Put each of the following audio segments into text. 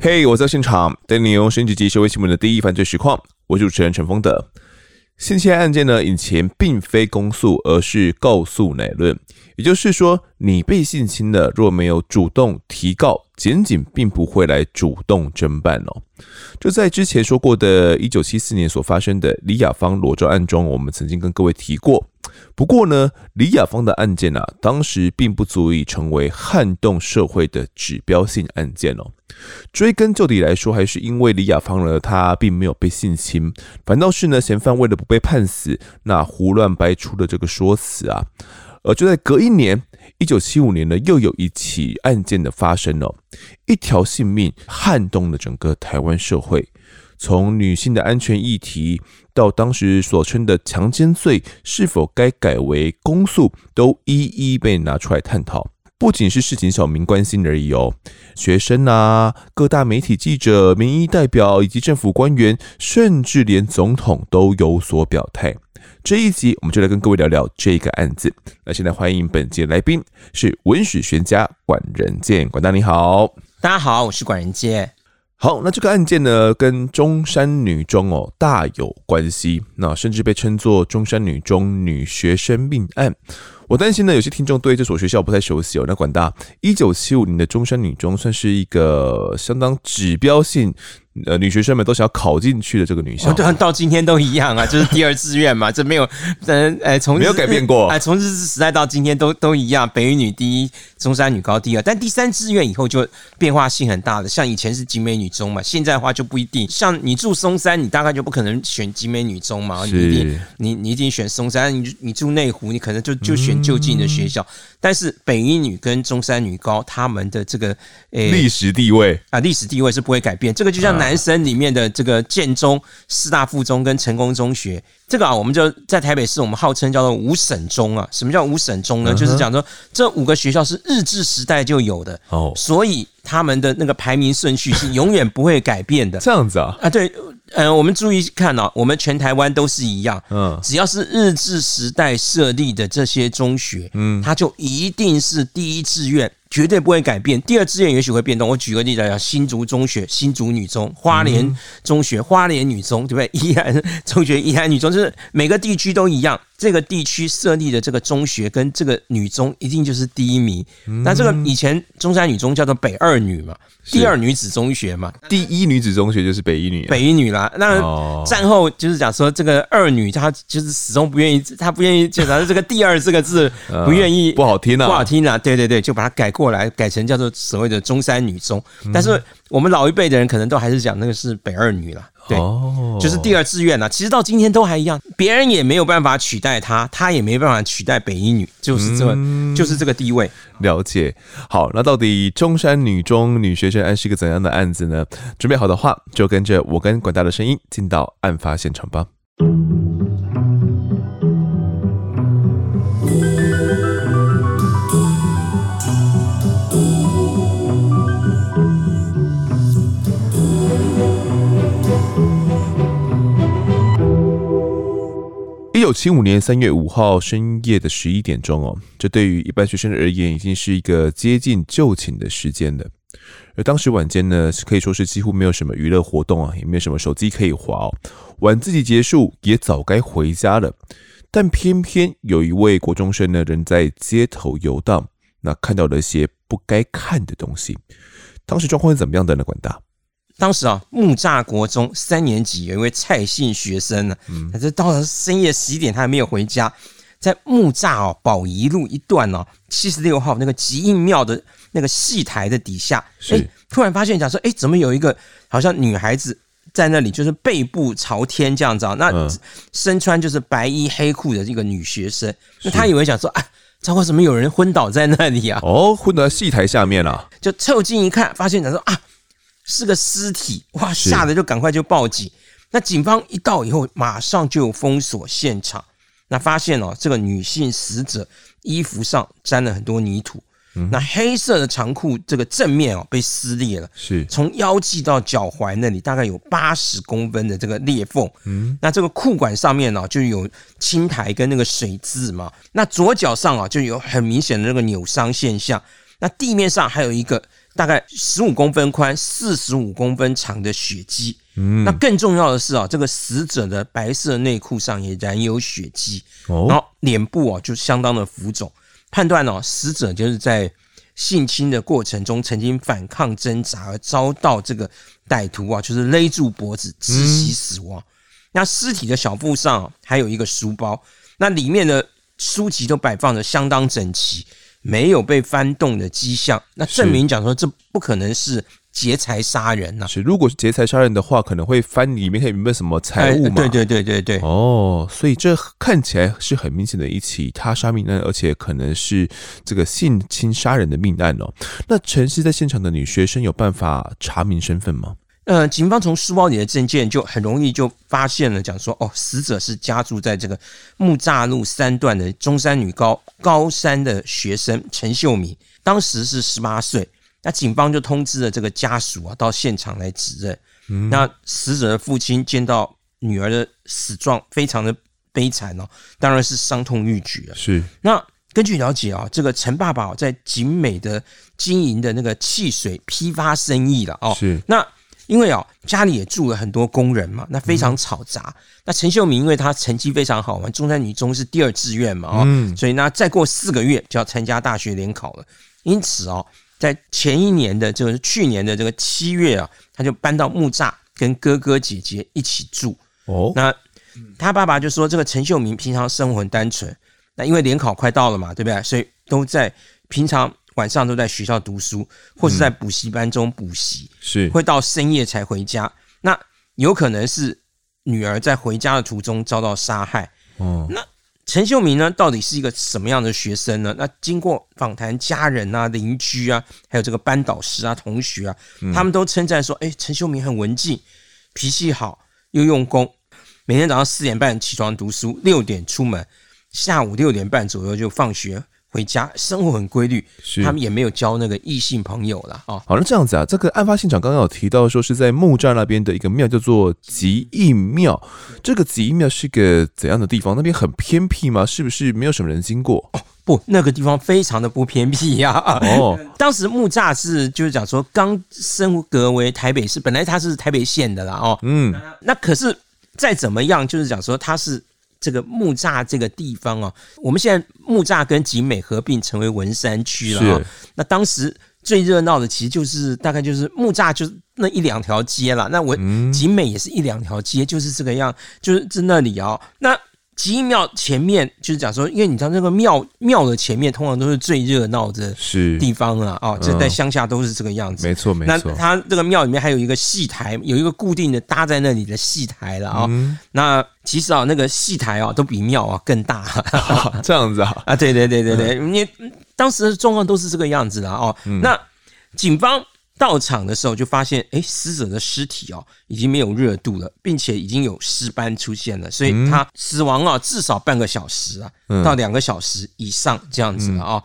嘿，我在现场带你用升级及社会新闻的第一犯罪实况。我是主持人陈峰的。性侵案件呢，以前并非公诉，而是告诉乃论。也就是说，你被性侵了，若没有主动提告，检警并不会来主动侦办哦。就在之前说过的1974年所发生的李雅芳裸照案中，我们曾经跟各位提过。不过呢，李雅芳的案件啊，当时并不足以成为撼动社会的指标性案件哦。追根究底来说，还是因为李雅芳呢，她并没有被性侵，反倒是呢，嫌犯为了不被判死，那胡乱掰出的这个说辞啊。而就在隔一年，一九七五年呢，又有一起案件的发生哦，一条性命撼动了整个台湾社会。从女性的安全议题，到当时所称的强奸罪是否该改为公诉，都一一被拿出来探讨。不仅是市井小民关心而已哦，学生啊、各大媒体记者、民意代表以及政府官员，甚至连总统都有所表态。这一集我们就来跟各位聊聊这个案子。那现在欢迎本集的来宾是文史学家管仁健，管大你好，大家好，我是管仁健。好，那这个案件呢，跟中山女中哦大有关系，那甚至被称作中山女中女学生命案。我担心呢，有些听众对这所学校不太熟悉哦。那管大，一九七五年的中山女中算是一个相当指标性。呃，女学生们都想要考进去的这个女校，对，到今天都一样啊，就是第二志愿嘛，这没有，呃，哎，从没有改变过，哎，从日治时代到今天都都一样，北一女第一，中山女高第二，但第三志愿以后就变化性很大的，像以前是集美女中嘛，现在的话就不一定，像你住松山，你大概就不可能选集美女中嘛，你一定，你你一定选松山，你你住内湖，你可能就就选就近的学校，嗯、但是北一女跟中山女高他们的这个诶历史地位。啊，历史地位是不会改变，这个就像。男生里面的这个建中、师大附中跟成功中学，这个啊，我们就在台北市，我们号称叫做五省中啊。什么叫五省中呢？嗯、就是讲说这五个学校是日治时代就有的哦，所以他们的那个排名顺序是永远不会改变的。这样子啊？啊，对，嗯、呃，我们注意看啊，我们全台湾都是一样，嗯，只要是日治时代设立的这些中学，嗯，它就一定是第一志愿。绝对不会改变。第二志愿也许会变动。我举个例子来讲，新竹中学、新竹女中、花莲中学、花莲女中，对不对？宜兰中学、宜兰女中，就是每个地区都一样。这个地区设立的这个中学跟这个女中一定就是第一名。那这个以前中山女中叫做北二女嘛，第二女子中学嘛，第一女子中学就是北一女，北一女啦。那战后就是讲说这个二女她就是始终不愿意，她不愿意就讲这个第二这个字 不愿意，不好听啊，不好听啊。对对对，就把它改过来，改成叫做所谓的中山女中。但是我们老一辈的人可能都还是讲那个是北二女啦。对，就是第二志愿啊。其实到今天都还一样，别人也没有办法取代他，他也没办法取代北一女，就是这，嗯、就是这个地位。了解。好，那到底中山女中女学生案是一个怎样的案子呢？准备好的话，就跟着我跟管大的声音进到案发现场吧。七五年三月五号深夜的十一点钟哦，这对于一般学生而言已经是一个接近就寝的时间了。而当时晚间呢，可以说是几乎没有什么娱乐活动啊，也没有什么手机可以划哦。晚自习结束，也早该回家了，但偏偏有一位国中生呢，仍在街头游荡，那看到了一些不该看的东西。当时状况是怎么样的呢？管大。当时啊，木栅国中三年级有一位蔡姓学生呢，嗯，他就到了深夜十一点，他还没有回家，在木栅哦宝仪路一段哦七十六号那个吉应庙的那个戏台的底下，哎，突然发现讲说，哎，怎么有一个好像女孩子在那里，就是背部朝天这样子啊？那身穿就是白衣黑裤的这个女学生，那他以为讲说，啊，糟糕，怎么有人昏倒在那里啊？哦，昏倒在戏台下面了，就凑近一看，发现讲说啊。是个尸体，哇！吓得就赶快就报警。那警方一到以后，马上就封锁现场。那发现哦，这个女性死者衣服上沾了很多泥土，嗯、那黑色的长裤这个正面哦被撕裂了，是从腰际到脚踝那里大概有八十公分的这个裂缝。嗯，那这个裤管上面呢、哦、就有青苔跟那个水渍嘛。那左脚上啊就有很明显的那个扭伤现象。那地面上还有一个大概十五公分宽、四十五公分长的血迹。嗯，那更重要的是啊，这个死者的白色内裤上也染有血迹。哦，然后脸部啊就相当的浮肿。判断哦，死者就是在性侵的过程中曾经反抗挣扎，而遭到这个歹徒啊，就是勒住脖子窒息死亡。嗯、那尸体的小腹上还有一个书包，那里面的书籍都摆放的相当整齐，没有被翻动的迹象。那证明讲说，这不可能是。劫财杀人呐、啊！是，如果是劫财杀人的话，可能会翻里面看有没有什么财物嘛？对对对对对。哦，所以这看起来是很明显的一起他杀命案，而且可能是这个性侵杀人的命案哦。那陈尸在现场的女学生有办法查明身份吗？呃，警方从书包里的证件就很容易就发现了，讲说哦，死者是家住在这个木栅路三段的中山女高高三的学生陈秀敏，当时是十八岁。那警方就通知了这个家属啊，到现场来指认。嗯、那死者的父亲见到女儿的死状，非常的悲惨哦，当然是伤痛欲绝了。是。那根据了解啊，这个陈爸爸在景美的经营的那个汽水批发生意了哦。是。那因为哦，家里也住了很多工人嘛，那非常吵杂。嗯、那陈秀明因为他成绩非常好嘛，中山女中是第二志愿嘛，哦，嗯、所以呢，再过四个月就要参加大学联考了。因此哦。在前一年的，就是去年的这个七月啊，他就搬到木栅跟哥哥姐姐一起住。哦，那他爸爸就说，这个陈秀明平常生活很单纯，那因为联考快到了嘛，对不对？所以都在平常晚上都在学校读书，或是在补习班中补习，是会到深夜才回家。那有可能是女儿在回家的途中遭到杀害。哦，那。陈秀明呢，到底是一个什么样的学生呢？那经过访谈，家人啊、邻居啊，还有这个班导师啊、同学啊，他们都称赞说：“哎、欸，陈秀明很文静，脾气好，又用功，每天早上四点半起床读书，六点出门，下午六点半左右就放学。”回家生活很规律，是他们也没有交那个异性朋友啦啊。好，那这样子啊，这个案发现场刚刚有提到说是在木栅那边的一个庙，叫做吉义庙。这个吉义庙是个怎样的地方？那边很偏僻吗？是不是没有什么人经过？哦，不，那个地方非常的不偏僻呀。哦，当时木栅是就是讲说刚升格为台北市，本来它是台北县的啦。哦，嗯，那可是再怎么样，就是讲说它是。这个木栅这个地方哦，我们现在木栅跟景美合并成为文山区了哦。那当时最热闹的其实就是大概就是木栅就是那一两条街了，那文景美也是一两条街，就是这个样，就是在那里哦。那吉义庙前面就是讲说，因为你知道那个庙庙的前面通常都是最热闹的地方啊，哦，这在乡下都是这个样子。没错，没错。那它这个庙里面还有一个戏台，有一个固定的搭在那里的戏台了啊。那其实啊，那个戏台啊都比庙啊更大。这样子啊？啊，对对对对对，你当时的状况都是这个样子的哦。那警方。到场的时候就发现，哎，死者的尸体哦已经没有热度了，并且已经有尸斑出现了，所以他死亡啊至少半个小时啊，到两个小时以上这样子了啊。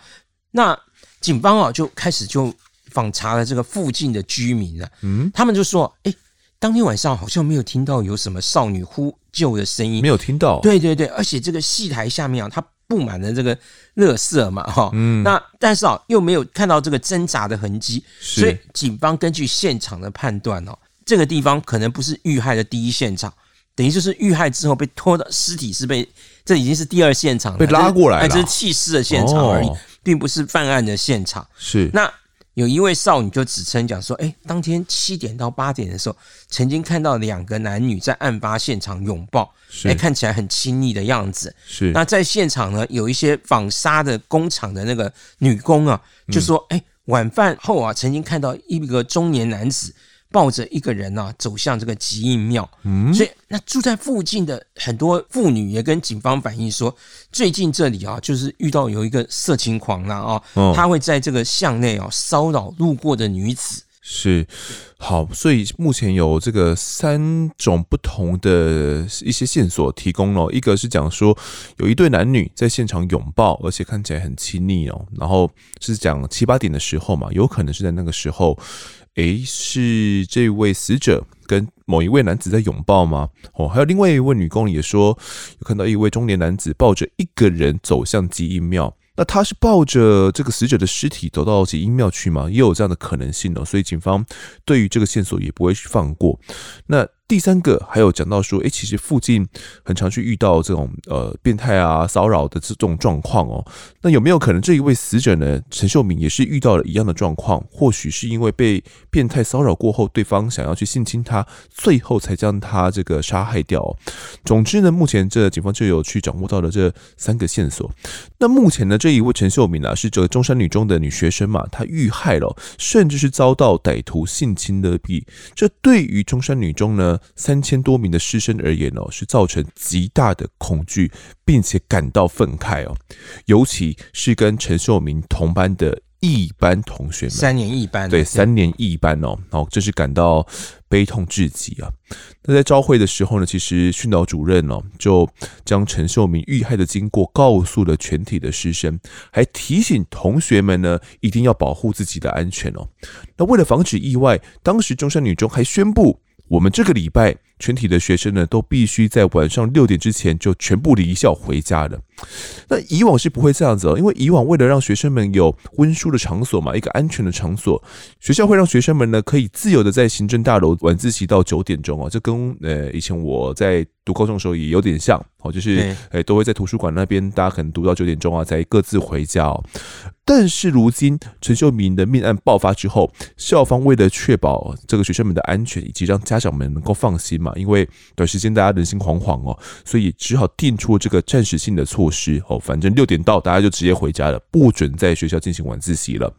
那警方啊就开始就访查了这个附近的居民了，嗯，他们就说，哎，当天晚上好像没有听到有什么少女呼救的声音，没有听到，对对对，而且这个戏台下面啊，他。布满了这个垃圾嘛，哈，嗯，那但是啊，又没有看到这个挣扎的痕迹，所以警方根据现场的判断哦，这个地方可能不是遇害的第一现场，等于就是遇害之后被拖到尸体是被，这已经是第二现场了，被拉过来了，这是弃尸的现场而已，哦、并不是犯案的现场。是。那。有一位少女就指称讲说，哎，当天七点到八点的时候，曾经看到两个男女在案发现场拥抱，哎是，看起来很亲密的样子。是，那在现场呢，有一些纺纱的工厂的那个女工啊，就说，哎，晚饭后啊，曾经看到一个中年男子。抱着一个人啊，走向这个吉义庙。嗯，所以那住在附近的很多妇女也跟警方反映说，最近这里啊，就是遇到有一个色情狂啦啊，他会在这个巷内啊骚扰路过的女子，是，好，所以目前有这个三种不同的一些线索提供了，一个是讲说有一对男女在现场拥抱，而且看起来很亲昵哦，然后是讲七八点的时候嘛，有可能是在那个时候，诶，是这位死者跟某一位男子在拥抱吗？哦，还有另外一位女工也说有看到一位中年男子抱着一个人走向基因庙。那他是抱着这个死者的尸体走到基因庙去吗？也有这样的可能性哦，所以警方对于这个线索也不会去放过。那。第三个还有讲到说，诶，其实附近很常去遇到这种呃变态啊骚扰的这种状况哦。那有没有可能这一位死者呢，陈秀敏也是遇到了一样的状况？或许是因为被变态骚扰过后，对方想要去性侵他，最后才将他这个杀害掉。总之呢，目前这警方就有去掌握到了这三个线索。那目前呢，这一位陈秀敏啊，是这个中山女中的女学生嘛，她遇害了，甚至是遭到歹徒性侵勒毙。这对于中山女中呢，三千多名的师生而言哦，是造成极大的恐惧，并且感到愤慨哦。尤其是跟陈秀明同班的一班同学们，三年一班，对，三年一班哦，哦，这是感到悲痛至极啊。那在招会的时候呢，其实训导主任哦，就将陈秀明遇害的经过告诉了全体的师生，还提醒同学们呢，一定要保护自己的安全哦。那为了防止意外，当时中山女中还宣布。我们这个礼拜，全体的学生呢，都必须在晚上六点之前就全部离校回家了。那以往是不会这样子哦，因为以往为了让学生们有温书的场所嘛，一个安全的场所，学校会让学生们呢可以自由的在行政大楼晚自习到九点钟哦。这跟呃以前我在读高中的时候也有点像哦，就是诶都会在图书馆那边，大家可能读到九点钟啊，再各自回家哦。但是如今陈秀明的命案爆发之后，校方为了确保这个学生们的安全，以及让家长们能够放心嘛，因为短时间大家人心惶惶哦，所以只好定出这个暂时性的措施哦，反正六点到大家就直接回家了，不准在学校进行晚自习了。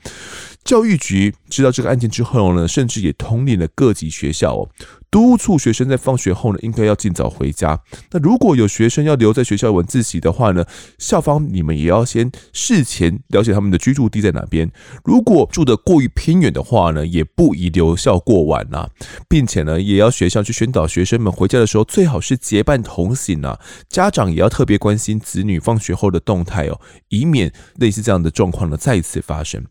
教育局知道这个案件之后呢，甚至也通令了各级学校哦。督促学生在放学后呢，应该要尽早回家。那如果有学生要留在学校晚自习的话呢，校方你们也要先事前了解他们的居住地在哪边。如果住得过于偏远的话呢，也不宜留校过晚呐，并且呢，也要学校去宣导学生们回家的时候最好是结伴同行啊。家长也要特别关心子女放学后的动态哦，以免类似这样的状况呢再次发生。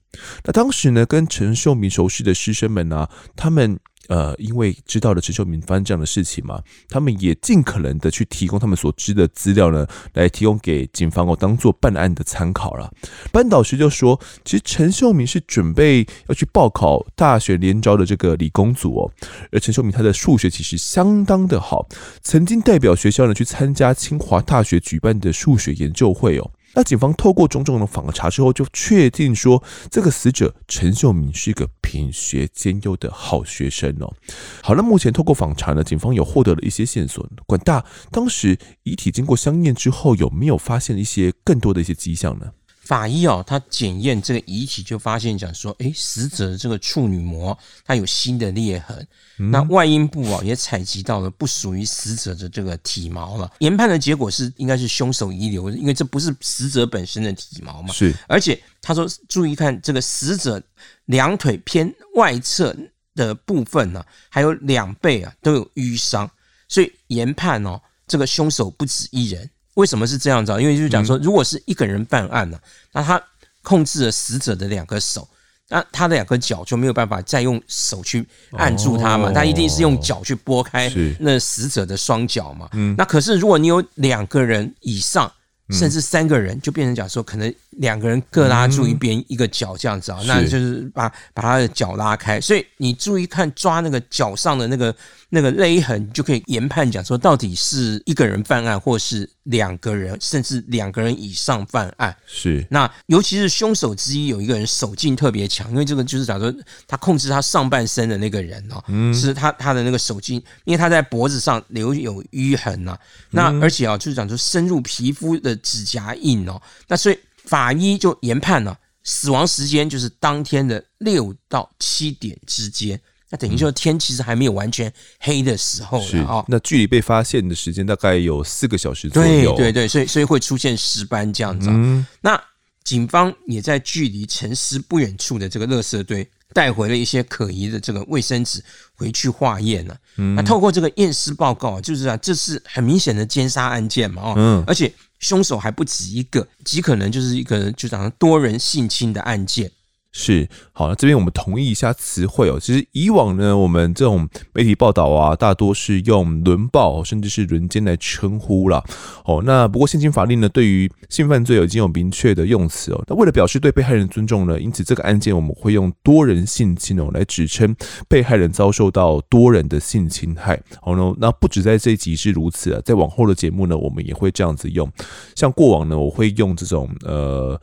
那当时呢，跟陈秀明熟识的师生们呢、他们。呃，因为知道了陈秀明发生这样的事情嘛，他们也尽可能的去提供他们所知的资料呢，来提供给警方哦，当做办案的参考了。班导师就说，其实陈秀明是准备要去报考大学联招的这个理工组哦，而陈秀明他的数学其实相当的好，曾经代表学校呢去参加清华大学举办的数学研究会哦。那警方透过种种的访查之后，就确定说，这个死者陈秀敏是一个品学兼优的好学生哦。好了，目前透过访查呢，警方有获得了一些线索。管大当时遗体经过相验之后，有没有发现一些更多的一些迹象呢？法医哦，他检验这个遗体就发现讲说，诶，死者的这个处女膜它有新的裂痕，嗯、那外阴部啊也采集到了不属于死者的这个体毛了。研判的结果是应该是凶手遗留，因为这不是死者本身的体毛嘛。是，而且他说注意看这个死者两腿偏外侧的部分呢、啊，还有两背啊都有淤伤，所以研判哦，这个凶手不止一人。为什么是这样子啊？因为就是讲说，如果是一个人犯案呢、啊，那他控制了死者的两个手，那他的两个脚就没有办法再用手去按住他嘛，他一定是用脚去拨开那死者的双脚嘛。那可是如果你有两个人以上，甚至三个人，就变成讲说，可能两个人各拉住一边一个脚这样子啊，那就是把把他的脚拉开。所以你注意看抓那个脚上的那个。那个勒痕就可以研判讲说，到底是一个人犯案，或是两个人，甚至两个人以上犯案。是那尤其是凶手之一有一个人手劲特别强，因为这个就是讲说他控制他上半身的那个人哦，嗯，是他他的那个手劲，因为他在脖子上留有淤痕呐，那而且啊，就是讲说深入皮肤的指甲印哦，那所以法医就研判了死亡时间就是当天的六到七点之间。那等于说天其实还没有完全黑的时候了啊。那距离被发现的时间大概有四个小时左右。对对对，所以所以会出现尸斑这样子。嗯。那警方也在距离沉尸不远处的这个垃圾堆带回了一些可疑的这个卫生纸回去化验了。那透过这个验尸报告，就是啊，这是很明显的奸杀案件嘛，哦，而且凶手还不止一个，极可能就是一个就讲多人性侵的案件。是，好，那这边我们同意一下词汇哦。其实以往呢，我们这种媒体报道啊，大多是用轮暴甚至是轮奸来称呼啦。哦，那不过现行法令呢，对于性犯罪已经有明确的用词哦。那为了表示对被害人尊重呢，因此这个案件我们会用多人性侵哦来指称被害人遭受到多人的性侵害。好呢，那不止在这一集是如此啊，在往后的节目呢，我们也会这样子用。像过往呢，我会用这种呃。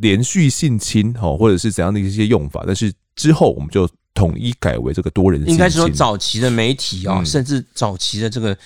连续性侵，哦，或者是怎样的一些用法，但是之后我们就统一改为这个多人性。应该说，早期的媒体啊，甚至早期的这个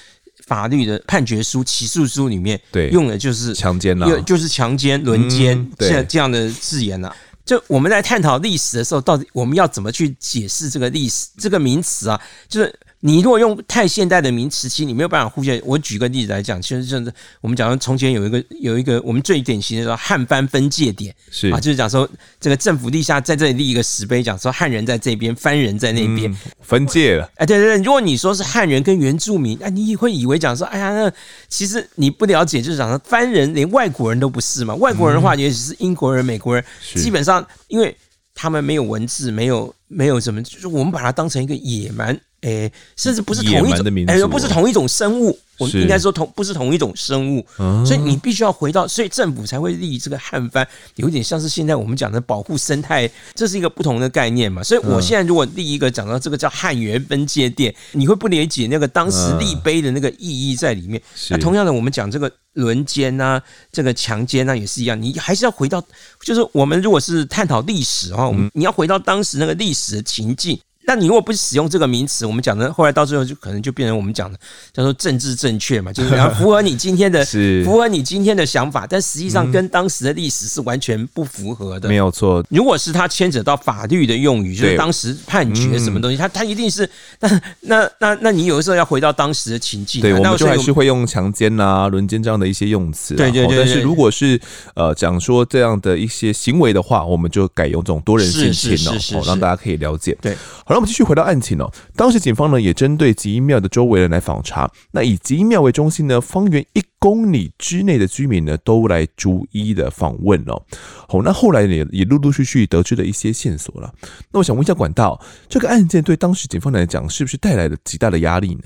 法律的判决书、起诉书里面，对，用的就是强奸了，就是强奸、轮奸这这样的字眼了。就我们在探讨历史的时候，到底我们要怎么去解释这个历史这个名词啊？就是。你如果用太现代的名词，其实你没有办法互相。我举个例子来讲，其实就是我们讲说，从前有一个有一个我们最典型的说汉番分界点，是啊，就是讲说这个政府立下在这里立一个石碑，讲说汉人在这边，番人在那边，嗯，分界了。哎，对对对，如果你说是汉人跟原住民，哎，你会以为讲说，哎呀，那其实你不了解，就是讲说番人连外国人都不是嘛，外国人的话，也许是英国人、美国人，基本上因为他们没有文字，没有没有什么，就是我们把它当成一个野蛮。诶，甚至不是同一种，诶，不是同一种生物。我们应该说同不是同一种生物，所以你必须要回到，所以政府才会立这个汉番，有点像是现在我们讲的保护生态，这是一个不同的概念嘛。所以我现在如果立一个讲到这个叫汉源分界点，你会不理解那个当时立碑的那个意义在里面。那同样的，我们讲这个轮奸啊，这个强奸啊，也是一样，你还是要回到，就是我们如果是探讨历史的话，我们你要回到当时那个历史的情境。那你如果不使用这个名词，我们讲的后来到最后就可能就变成我们讲的叫做政治正确嘛，就是要符合你今天的，符合你今天的想法，但实际上跟当时的历史是完全不符合的。没有错。如果是他牵扯到法律的用语，就是当时判决什么东西，他他一定是那那那那你有的时候要回到当时的情境。对，我们就还是会用强奸啊、轮奸这样的一些用词。对对对。但是如果是呃讲说这样的一些行为的话，我们就改用这种多人性侵哦，让大家可以了解。对。那我们继续回到案情哦。当时警方呢也针对吉英庙的周围人来访查，那以吉英庙为中心呢，方圆一公里之内的居民呢都来逐一的访问哦。好，那后来也也陆陆续续得知了一些线索了。那我想问一下管道，这个案件对当时警方来讲是不是带来了极大的压力呢？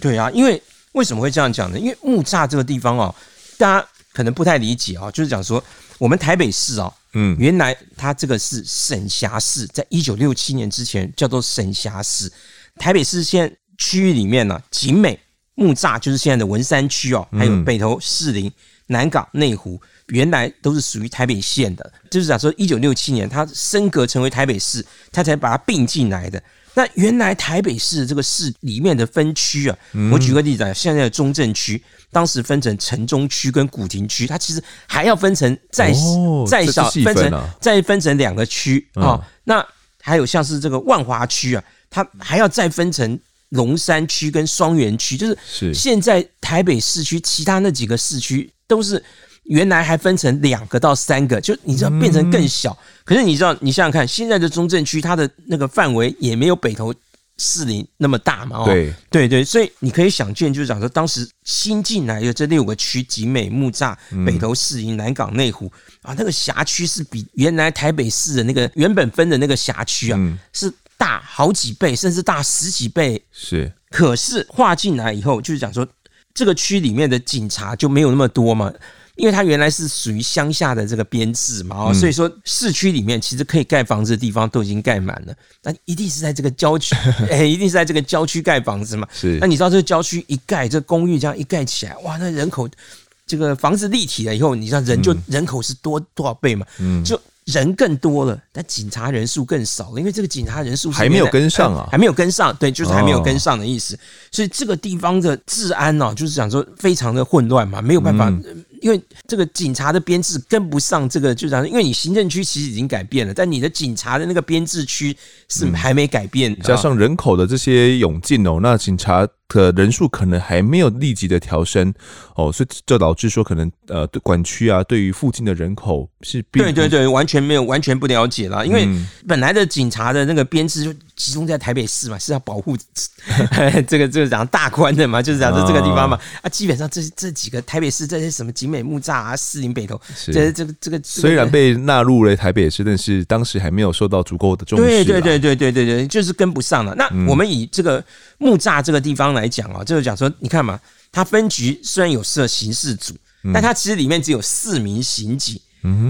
对啊，因为为什么会这样讲呢？因为木栅这个地方哦，大家可能不太理解啊，就是讲说我们台北市哦。嗯，原来它这个是省辖市，在一九六七年之前叫做省辖市。台北市现在区域里面呢，景美、木栅就是现在的文山区哦，还有北投、士林、南港、内湖，原来都是属于台北县的。就是讲说，一九六七年它升格成为台北市，它才把它并进来的。那原来台北市这个市里面的分区啊，我举个例子啊，现在的中正区。当时分成城中区跟古亭区，它其实还要分成再再小分成再分成两个区啊。那还有像是这个万华区啊，它还要再分成龙山区跟双园区，就是现在台北市区其他那几个市区都是原来还分成两个到三个，就你知道变成更小。可是你知道，你想想看，现在的中正区它的那个范围也没有北投。士林那么大嘛？哦，对对对，所以你可以想见，就是讲说，当时新进来的这六个区，集美、木栅、北投、士林、南港、内湖啊，那个辖区是比原来台北市的那个原本分的那个辖区啊，是大好几倍，甚至大十几倍。是，可是划进来以后，就是讲说，这个区里面的警察就没有那么多嘛。因为它原来是属于乡下的这个编制嘛，哦，所以说市区里面其实可以盖房子的地方都已经盖满了，那一定是在这个郊区，哎，一定是在这个郊区盖房子嘛。是，那你知道这个郊区一盖，这个公寓这样一盖起来，哇，那人口这个房子立体了以后，你知道人就人口是多多少倍嘛？嗯，就。人更多了，但警察人数更少了，因为这个警察人数还没有跟上啊，还没有跟上，对，就是还没有跟上的意思。所以这个地方的治安呢，就是讲说非常的混乱嘛，没有办法因为这个警察的编制跟不上这个，就讲，因为你行政区其实已经改变了，但你的警察的那个编制区是还没改变，加上人口的这些涌进哦，那警察。的人数可能还没有立即的调升哦，所以就导致说可能呃，对管区啊，对于附近的人口是对对对，完全没有完全不了解了，因为本来的警察的那个编制就集中在台北市嘛，是要保护 这个这个讲大官的嘛，就是讲这这个地方嘛。啊，基本上这这几个台北市这些什么景美木栅啊、士林北投，这这个这个、这个、虽然被纳入了台北市，但是当时还没有受到足够的重视，对对对对对对对，就是跟不上了。那我们以这个木栅这个地方来讲啊，就是讲说，你看嘛，它分局虽然有设刑事组，但它其实里面只有四名刑警，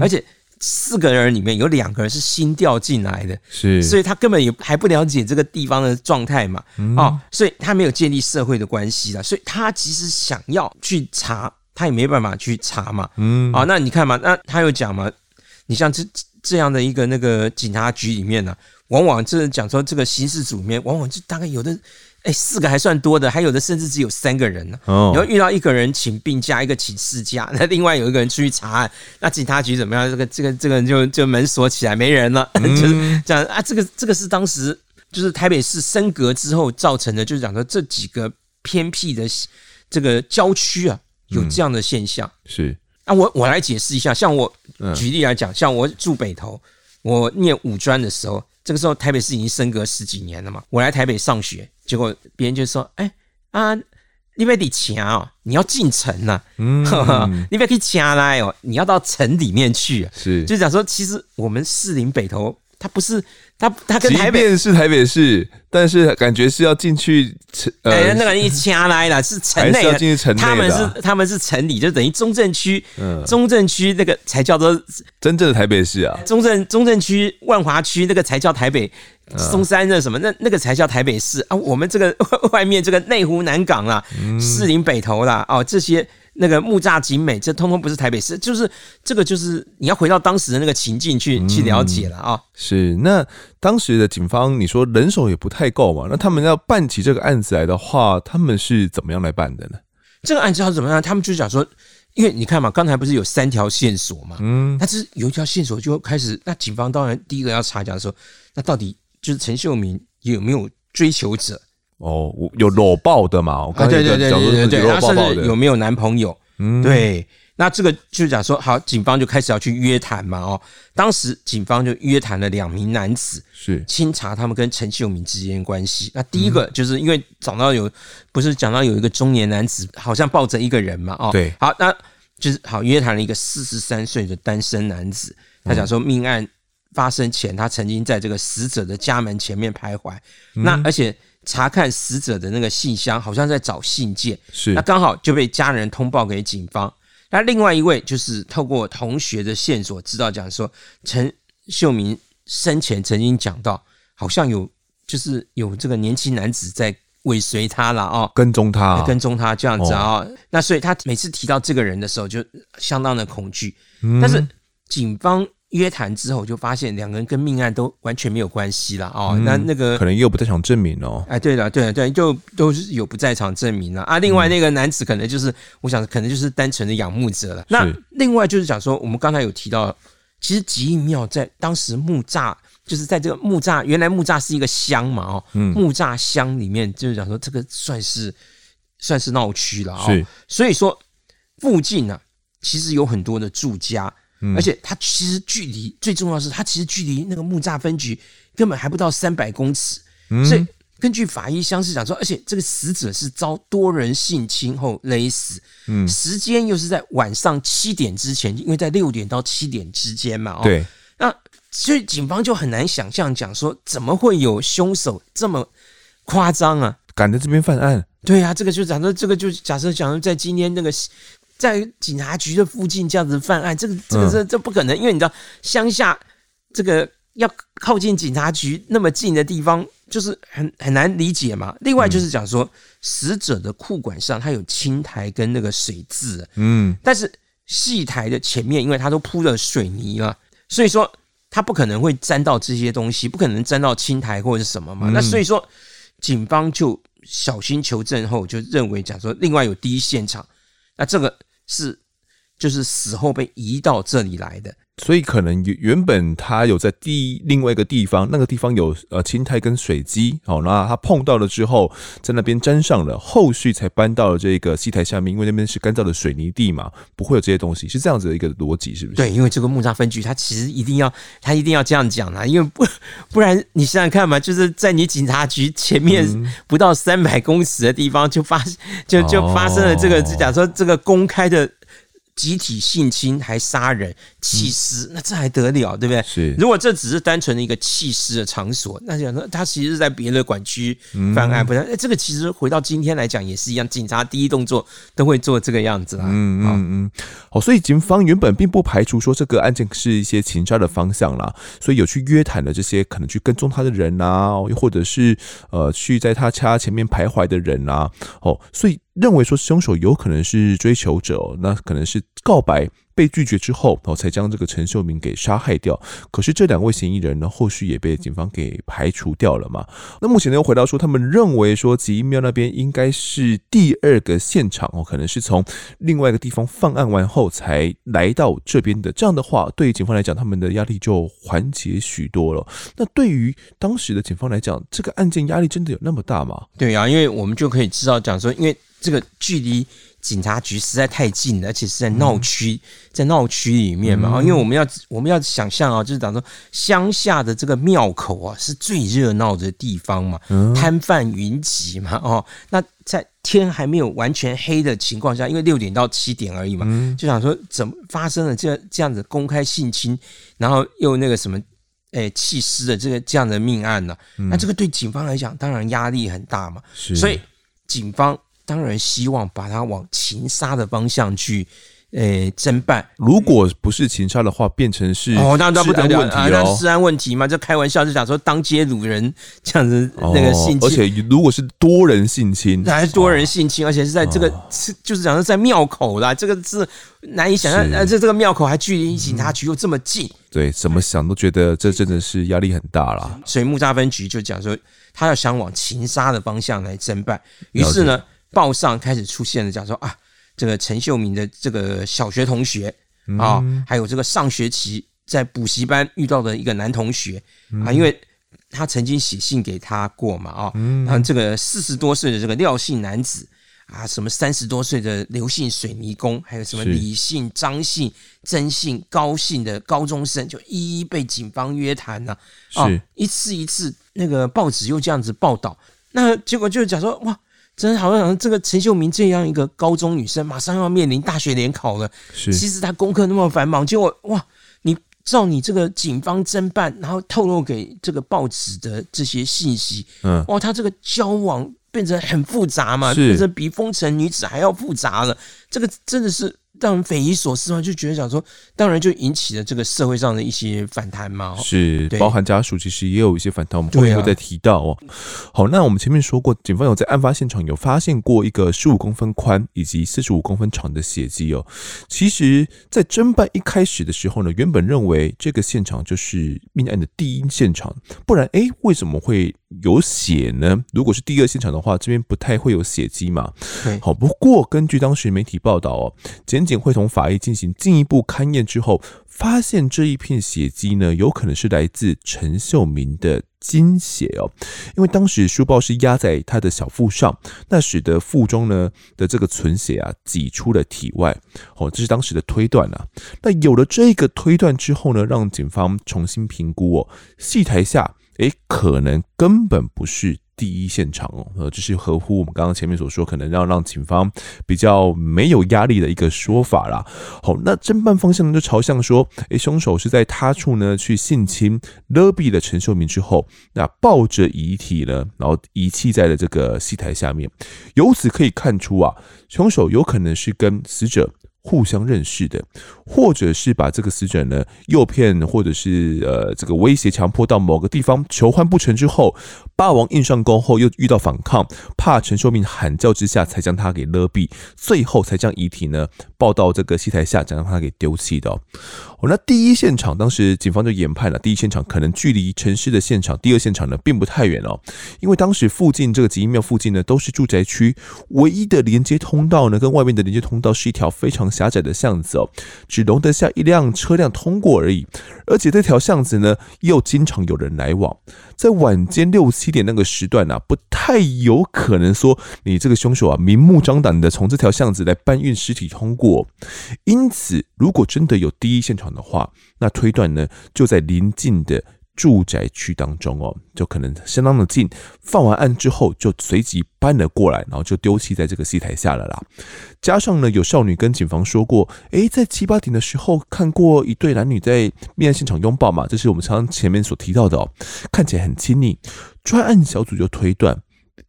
而且四个人里面有两个人是新调进来的，是，所以他根本也还不了解这个地方的状态嘛，哦，所以他没有建立社会的关系啊，所以他其实想要去查，他也没办法去查嘛，嗯，啊，那你看嘛，那他又讲嘛，你像这这样的一个那个警察局里面呢、啊，往往就是讲说这个刑事组里面，往往就大概有的。哎，四个还算多的，还有的甚至只有三个人呢。哦，然后遇到一个人请病假，一个请事假，那另外有一个人出去查案，那警察局怎么样？这个这个这个人就就门锁起来，没人了，嗯、就是这样啊。这个这个是当时就是台北市升格之后造成的，就是讲说这几个偏僻的这个郊区啊，有这样的现象。嗯、是啊，我我来解释一下，像我举例来讲，像我住北投，我念五专的时候。这个时候台北市已经升格十几年了嘛，我来台北上学，结果别人就说：“哎啊，你别得钱哦，你要进城呐，嗯，你别可以掐来哦，你要到城里面去。”是，就讲说，其实我们士林北投。他不是他，他跟台北是台北市，但是感觉是要进去城，呃，那个一掐来了，是城内的，的？他们是他们是城里，就等于中正区，嗯，中正区那个才叫做真正的台北市啊，中正中正区万华区那个才叫台北，松山那什么那那个才叫台北市。啊，我们这个 外面这个内湖南港啦，士林北投啦，哦这些。那个木栅景美，这通通不是台北市，就是这个，就是你要回到当时的那个情境去、嗯、去了解了啊、哦。是，那当时的警方，你说人手也不太够嘛？那他们要办起这个案子来的话，他们是怎么样来办的呢？这个案子要怎么样？他们就讲说，因为你看嘛，刚才不是有三条线索嘛，嗯，但是有一条线索就开始，那警方当然第一个要查讲说，那到底就是陈秀明有没有追求者？哦，有裸抱的嘛？我刚才对对对对对，他甚至有没有男朋友？嗯，对，那这个就讲说，好，警方就开始要去约谈嘛。哦，当时警方就约谈了两名男子，是清查他们跟陈秀敏之间的关系。那第一个就是因为找到有，不是讲到有一个中年男子好像抱着一个人嘛？哦，对，好，那就是好约谈了一个四十三岁的单身男子，他讲说命案发生前，他曾经在这个死者的家门前面徘徊，那而且。查看死者的那个信箱，好像在找信件，是那刚好就被家人通报给警方。那另外一位就是透过同学的线索知道，讲说陈秀明生前曾经讲到，好像有就是有这个年轻男子在尾随他了啊，跟踪他，跟踪他这样子啊、哦。那所以他每次提到这个人的时候，就相当的恐惧。但是警方。约谈之后，就发现两个人跟命案都完全没有关系了哦。那那个可能又不在场证明哦。哎，对了，对了，对，就都是有不在场证明了啊。另外那个男子可能就是，我想可能就是单纯的仰慕者了。那另外就是讲说，我们刚才有提到，其实极印庙在当时木栅，就是在这个木栅，原来木栅是一个乡嘛哦。木栅乡里面就是讲说，这个算是算是闹区了啊。所以说附近呢，其实有很多的住家。而且它其实距离最重要的是，它其实距离那个木栅分局根本还不到三百公尺。所以根据法医相似讲说，而且这个死者是遭多人性侵后勒死，嗯，时间又是在晚上七点之前，因为在六点到七点之间嘛，哦，对，那所以警方就很难想象讲说，怎么会有凶手这么夸张啊？赶在这边犯案？对啊，这个就假设，这个就假设假如，在今天那个。在警察局的附近这样子犯案，这个这个这这不可能，因为你知道乡下这个要靠近警察局那么近的地方，就是很很难理解嘛。另外就是讲说，死者的裤管上它有青苔跟那个水渍，嗯，但是戏台的前面，因为它都铺了水泥了，所以说它不可能会沾到这些东西，不可能沾到青苔或者是什么嘛。那所以说，警方就小心求证后，就认为讲说，另外有第一现场，那这个。是就是死后被移到这里来的。所以可能原原本他有在第另外一个地方，那个地方有呃青苔跟水积，好，那他碰到了之后，在那边沾上了，后续才搬到了这个戏台下面，因为那边是干燥的水泥地嘛，不会有这些东西，是这样子的一个逻辑，是不是？对，因为这个木栅分局，他其实一定要他一定要这样讲啊，因为不不然你想想看嘛，就是在你警察局前面不到三百公尺的地方就发就就发生了这个，就假说这个公开的。集体性侵还杀人弃尸，那这还得了，对不对？是。如果这只是单纯的一个弃尸的场所，那讲说他其实是在别的管区犯案，不然，哎，这个其实回到今天来讲也是一样，警察第一动作都会做这个样子啦。嗯嗯嗯。好，所以警方原本并不排除说这个案件是一些情杀的方向啦，所以有去约谈的这些可能去跟踪他的人啊，又或者是呃去在他家前面徘徊的人啊，哦，所以。认为说凶手有可能是追求者，那可能是告白被拒绝之后，哦，才将这个陈秀明给杀害掉。可是这两位嫌疑人呢，后续也被警方给排除掉了嘛。那目前呢，又回到说，他们认为说吉英庙那边应该是第二个现场哦，可能是从另外一个地方犯案完后才来到这边的。这样的话，对于警方来讲，他们的压力就缓解许多了。那对于当时的警方来讲，这个案件压力真的有那么大吗？对呀，因为我们就可以知道讲说，因为。这个距离警察局实在太近了，而且是在闹区，嗯、在闹区里面嘛。因为我们要我们要想象啊，就是讲说乡下的这个庙口啊，是最热闹的地方嘛，摊贩云集嘛。哦，那在天还没有完全黑的情况下，因为六点到七点而已嘛，就想说怎么发生了这这样子公开性侵，然后又那个什么，诶弃尸的这个这样的命案呢？那这个对警方来讲，当然压力很大嘛。所以警方。当然希望把它往情杀的方向去，诶侦办。如果不是情杀的话，变成是哦，那那不得了啊！那治安问题嘛，就开玩笑，就讲说当街掳人这样子那个性侵，而且如果是多人性侵，那还是多人性侵，而且是在这个是就是讲说在庙口啦，这个是难以想象，而且这个庙口还距离警察局又这么近，对，怎么想都觉得这真的是压力很大啦。所以木栅分局就讲说，他要想往情杀的方向来侦办，于是呢。报上开始出现了，讲说啊，这个陈秀明的这个小学同学啊，还有这个上学期在补习班遇到的一个男同学啊，因为他曾经写信给他过嘛啊，那这个四十多岁的这个廖姓男子啊，什么三十多岁的刘姓水泥工，还有什么李姓、张姓、曾姓、高姓的高中生，就一一被警方约谈了啊，一次一次那个报纸又这样子报道，那结果就讲说哇。真的好像这个陈秀明这样一个高中女生，马上要面临大学联考了。是，其实她功课那么繁忙，结果哇，你照你这个警方侦办，然后透露给这个报纸的这些信息，嗯，哇，她这个交往变成很复杂嘛，变成比风尘女子还要复杂了。这个真的是。让人匪夷所思嘛，就觉得讲说，当然就引起了这个社会上的一些反弹嘛。是，包含家属其实也有一些反弹，我们后面会再提到哦。好，那我们前面说过，警方有在案发现场有发现过一个十五公分宽以及四十五公分长的血迹哦。其实，在侦办一开始的时候呢，原本认为这个现场就是命案的第一现场，不然，哎，为什么会有血呢？如果是第二现场的话，这边不太会有血迹嘛。好，不过根据当时媒体报道哦，检警会同法医进行进一步勘验之后，发现这一片血迹呢，有可能是来自陈秀明的精血哦。因为当时书包是压在他的小腹上，那使得腹中呢的这个存血啊挤出了体外。哦，这是当时的推断啊。那有了这个推断之后呢，让警方重新评估哦，戏台下。诶，可能根本不是第一现场哦，呃，这是合乎我们刚刚前面所说，可能要让警方比较没有压力的一个说法啦。好，那侦办方向呢，就朝向说，诶，凶手是在他处呢去性侵勒毙了陈秀明之后，那抱着遗体呢，然后遗弃在了这个戏台下面。由此可以看出啊，凶手有可能是跟死者。互相认识的，或者是把这个死者呢诱骗，或者是呃这个威胁强迫到某个地方求欢不成之后，霸王硬上弓后又遇到反抗，怕陈秀明喊叫之下才将他给勒毙，最后才将遗体呢抱到这个戏台下，将他给丢弃的。哦，那第一现场当时警方就研判了，第一现场可能距离陈尸的现场第二现场呢并不太远哦，因为当时附近这个吉英庙附近呢都是住宅区，唯一的连接通道呢跟外面的连接通道是一条非常狭窄的巷子哦，只容得下一辆车辆通过而已，而且这条巷子呢又经常有人来往，在晚间六七七点那个时段啊，不太有可能说你这个凶手啊明目张胆的从这条巷子来搬运尸体通过，因此如果真的有第一现场的话，那推断呢就在临近的。住宅区当中哦，就可能相当的近。犯完案之后，就随即搬了过来，然后就丢弃在这个戏台下了啦。加上呢，有少女跟警方说过，诶，在七八点的时候看过一对男女在命案现场拥抱嘛，这是我们常前面所提到的哦，看起来很亲密。专案小组就推断，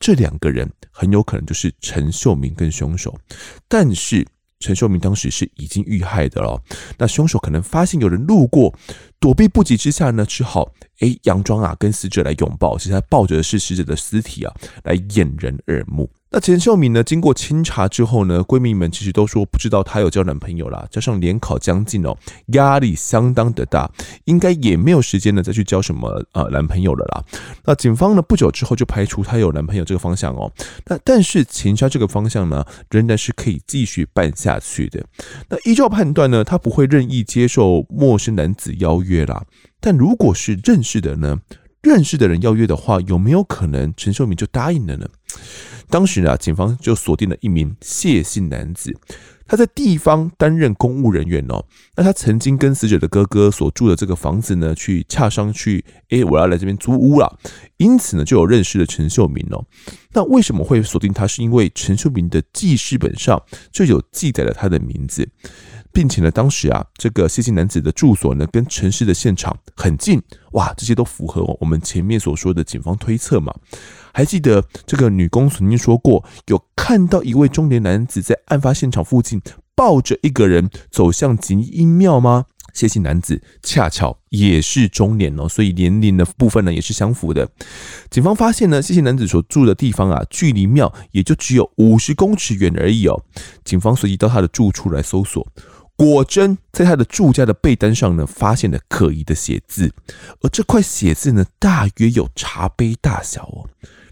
这两个人很有可能就是陈秀明跟凶手，但是。陈秀明当时是已经遇害的了，那凶手可能发现有人路过，躲避不及之下呢，只好哎佯装啊跟死者来拥抱，其实他抱着的是死者的尸体啊，来掩人耳目。那陈秀敏呢？经过清查之后呢，闺蜜们其实都说不知道她有交男朋友啦。加上联考将近哦，压力相当的大，应该也没有时间呢再去交什么呃男朋友了啦。那警方呢不久之后就排除她有男朋友这个方向哦。那但是情杀这个方向呢，仍然是可以继续办下去的。那依照判断呢，她不会任意接受陌生男子邀约啦。但如果是认识的呢？认识的人邀约的话，有没有可能陈秀敏就答应了呢？当时啊，警方就锁定了一名谢姓男子，他在地方担任公务人员哦。那他曾经跟死者的哥哥所住的这个房子呢，去洽商去，诶，我要来这边租屋了，因此呢，就有认识了陈秀明哦。那为什么会锁定他？是因为陈秀明的记事本上就有记载了他的名字。并且呢，当时啊，这个谢姓男子的住所呢，跟陈尸的现场很近，哇，这些都符合我们前面所说的警方推测嘛。还记得这个女工曾经说过，有看到一位中年男子在案发现场附近抱着一个人走向吉阴庙吗？谢姓男子恰巧也是中年哦，所以年龄的部分呢也是相符的。警方发现呢，谢姓男子所住的地方啊，距离庙也就只有五十公尺远而已哦。警方随即到他的住处来搜索。果真在他的住家的被单上呢，发现了可疑的血渍，而这块血渍呢，大约有茶杯大小哦。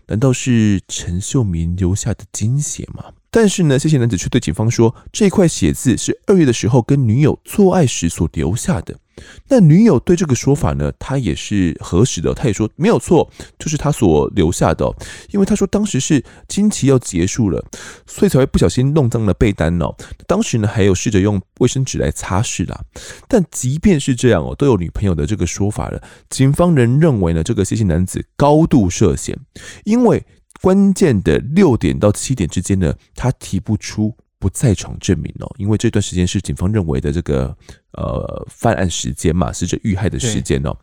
难道是陈秀明留下的精血吗？但是呢，谢谢男子却对警方说，这块血渍是二月的时候跟女友做爱时所留下的。那女友对这个说法呢，他也是核实的，他也说没有错，就是他所留下的。因为他说当时是经期要结束了，所以才会不小心弄脏了被单哦。当时呢，还有试着用卫生纸来擦拭啦。但即便是这样哦，都有女朋友的这个说法了，警方仍认为呢，这个谢姓男子高度涉嫌，因为关键的六点到七点之间呢，他提不出不在场证明哦，因为这段时间是警方认为的这个。呃，犯案时间嘛，死者遇害的时间哦。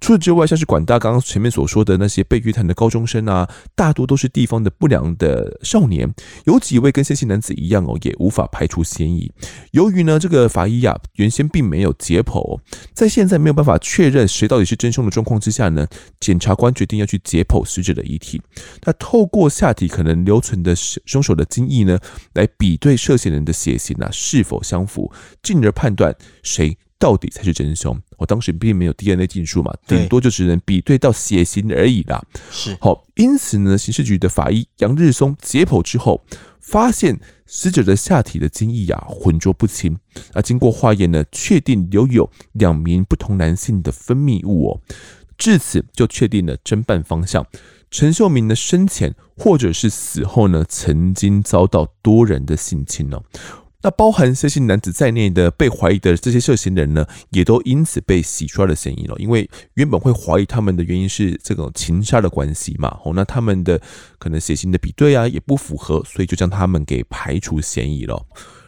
除此之外，像是管大刚刚前面所说的那些被约谈的高中生啊，大多都是地方的不良的少年，有几位跟先姓男子一样哦，也无法排除嫌疑。由于呢，这个法医啊，原先并没有解剖，在现在没有办法确认谁到底是真凶的状况之下呢，检察官决定要去解剖死者的遗体。那透过下体可能留存的凶手的精液呢，来比对涉嫌人的血型啊是否相符，进而判断。谁到底才是真凶？我当时并没有 DNA 技术嘛，顶多就只能比对到血型而已啦。是好，因此呢，刑事局的法医杨日松解剖之后，发现死者的下体的精液啊浑浊不清。啊，经过化验呢，确定留有两名不同男性的分泌物哦。至此就确定了侦办方向：陈秀明的生前或者是死后呢，曾经遭到多人的性侵哦。那包含谢姓男子在内的被怀疑的这些涉嫌人呢，也都因此被洗刷了嫌疑了。因为原本会怀疑他们的原因是这种情杀的关系嘛，哦，那他们的可能血型的比对啊也不符合，所以就将他们给排除嫌疑了。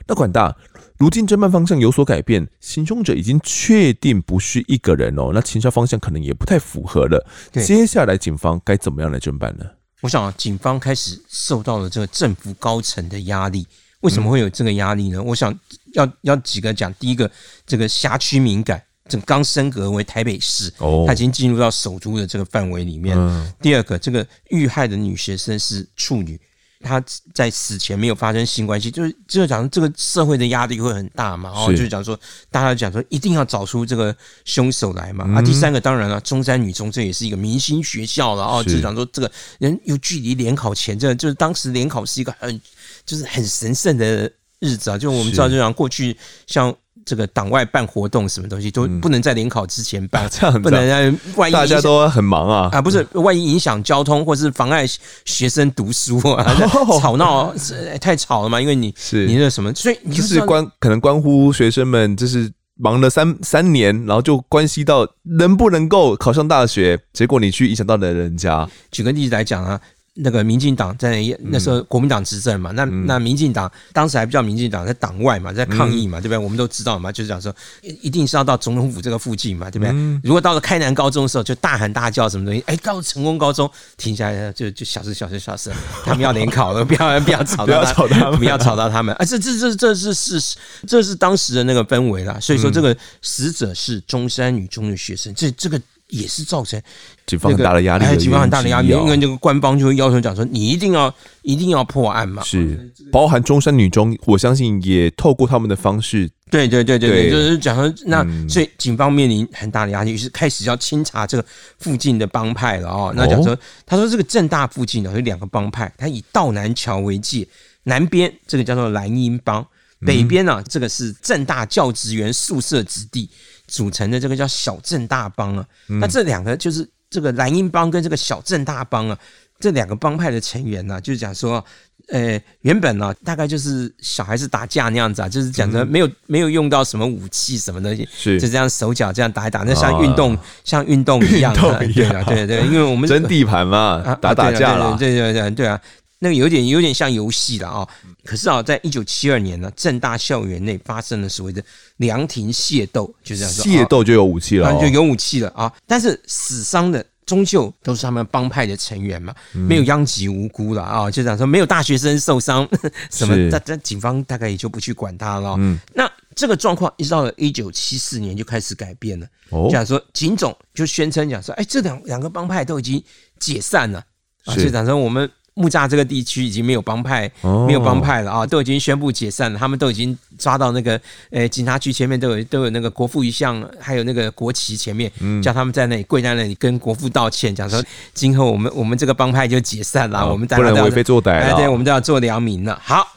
那管大，如今侦办方向有所改变，行凶者已经确定不是一个人哦，那情杀方向可能也不太符合了。接下来警方该怎么样来侦办呢？我想，警方开始受到了这个政府高层的压力。为什么会有这个压力呢？我想要要几个讲。第一个，这个辖区敏感，这个刚升格为台北市，哦，他已经进入到首都的这个范围里面。嗯、第二个，这个遇害的女学生是处女。她在死前没有发生性关系，就是就是讲这个社会的压力会很大嘛，然后就是讲说，大家讲说一定要找出这个凶手来嘛。啊，第三个当然了，中山女中这也是一个明星学校了哦，就是讲说这个人又距离联考前，这就是当时联考是一个很就是很神圣的日子啊，就我们知道，就像过去像。这个党外办活动什么东西都不能在联考之前办，这样不能让万一大家都很忙啊啊，不是万一影响交通或是妨碍学生读书啊，吵闹太吵了嘛？因为你是你那什么，所以你就是关可能关乎学生们，就是忙了三三年，然后就关系到能不能够考上大学，结果你去影响到了人家。举个例子来讲啊。那个民进党在那时候国民党执政嘛，嗯、那那民进党当时还不叫民进党，在党外嘛，在抗议嘛，嗯、对不对？我们都知道嘛，就是讲说一定是要到总统府这个附近嘛，对不对？嗯、如果到了开南高中的时候，就大喊大叫什么东西，哎，到了成功高中停下来就就小声小声小声，他们要联考了，不要不要吵到，不要吵到他们，不要吵到他们，啊，这这这这是事实，这是当时的那个氛围啦。所以说，这个死者是中山女中的学生，这这个。也是造成警方很大的压力，哎，警方很大的压力，因为这个官方就会要求讲说，你一定要一定要破案嘛。是，包含中山女中，我相信也透过他们的方式，对对对对对，就是讲说，那所以警方面临很大的压力，于是开始要清查这个附近的帮派了哦。那讲说，他说这个正大附近呢有两个帮派，他以道南桥为界，南边这个叫做蓝鹰帮，北边呢这个是正大教职员宿舍之地。组成的这个叫小镇大帮啊，那这两个就是这个蓝鹰帮跟这个小镇大帮啊，这两个帮派的成员呢、啊，就是讲说，呃，原本呢、啊、大概就是小孩子打架那样子啊，就是讲的没有没有用到什么武器什么东西，是。就这样手脚这样打一打，那像运动像运动一样的，对啊，对对，因为我们争地盘嘛，打打架了，对对对对啊。那个有点有点像游戏了啊！可是啊，在一九七二年呢，正大校园内发生了所谓的凉亭械斗，就这样说，械斗就有武器了，就有武器了啊！但是死伤的终究都是他们帮派的成员嘛，没有殃及无辜了啊！就这样说，没有大学生受伤 什么，但但警方大概也就不去管他了。嗯，那这个状况一直到了一九七四年就开始改变了。哦，讲说警总就宣称讲说，哎，这两两个帮派都已经解散了啊！就讲说我们。木栅这个地区已经没有帮派，没有帮派了啊，都已经宣布解散了。他们都已经抓到那个，呃，警察局前面都有都有那个国父遗像，还有那个国旗前面，叫他们在那里跪在那里跟国父道歉，讲说今后我们我们这个帮派就解散了，我们大家不能为非作歹，对，我们都要做良民了。好，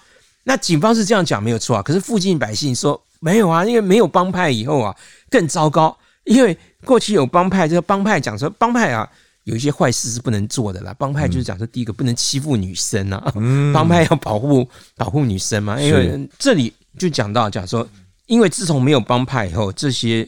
那警方是这样讲没有错啊，可是附近百姓说没有啊，因为没有帮派以后啊更糟糕，因为过去有帮派，这个帮派讲说帮派啊。有一些坏事是不能做的啦。帮派就是讲说，第一个不能欺负女生啊，帮派要保护保护女生嘛。因为这里就讲到讲说，因为自从没有帮派以后，这些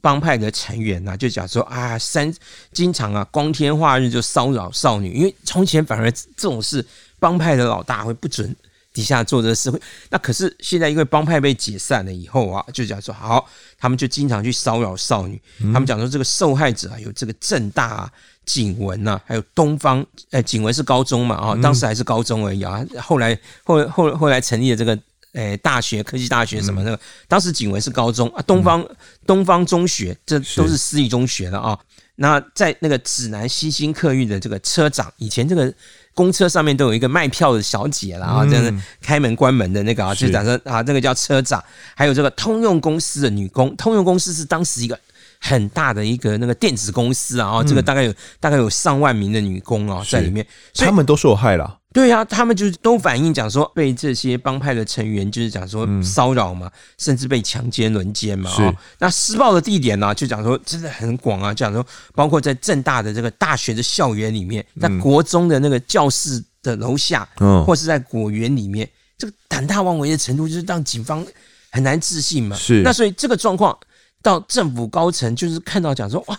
帮派的成员呐，就讲说啊，三经常啊，光天化日就骚扰少女。因为从前反而这种事，帮派的老大会不准底下做这事。会那可是现在因为帮派被解散了以后啊，就讲说好，他们就经常去骚扰少女。他们讲说这个受害者啊，有这个正大啊。景文呐，还有东方，呃，景文是高中嘛，啊，当时还是高中而已啊。后来，后后后来成立了这个，呃，大学，科技大学什么的。当时景文是高中啊，东方东方中学，这都是私立中学了啊。那在那个指南西兴客运的这个车长，以前这个公车上面都有一个卖票的小姐啦啊，这样子开门关门的那个啊，就讲说啊，这个叫车长。还有这个通用公司的女工，通用公司是当时一个。很大的一个那个电子公司啊，这个大概有大概有上万名的女工啊在里面，他们都受害了。对啊，他们就是都反映讲说被这些帮派的成员就是讲说骚扰嘛，甚至被强奸轮奸嘛。是。那施暴的地点呢，就讲说真的很广啊，讲说包括在正大的这个大学的校园里面，在国中的那个教室的楼下，嗯，或是在果园里面，这个胆大妄为的程度，就是让警方很难置信嘛。是。那所以这个状况。到政府高层就是看到讲说哇，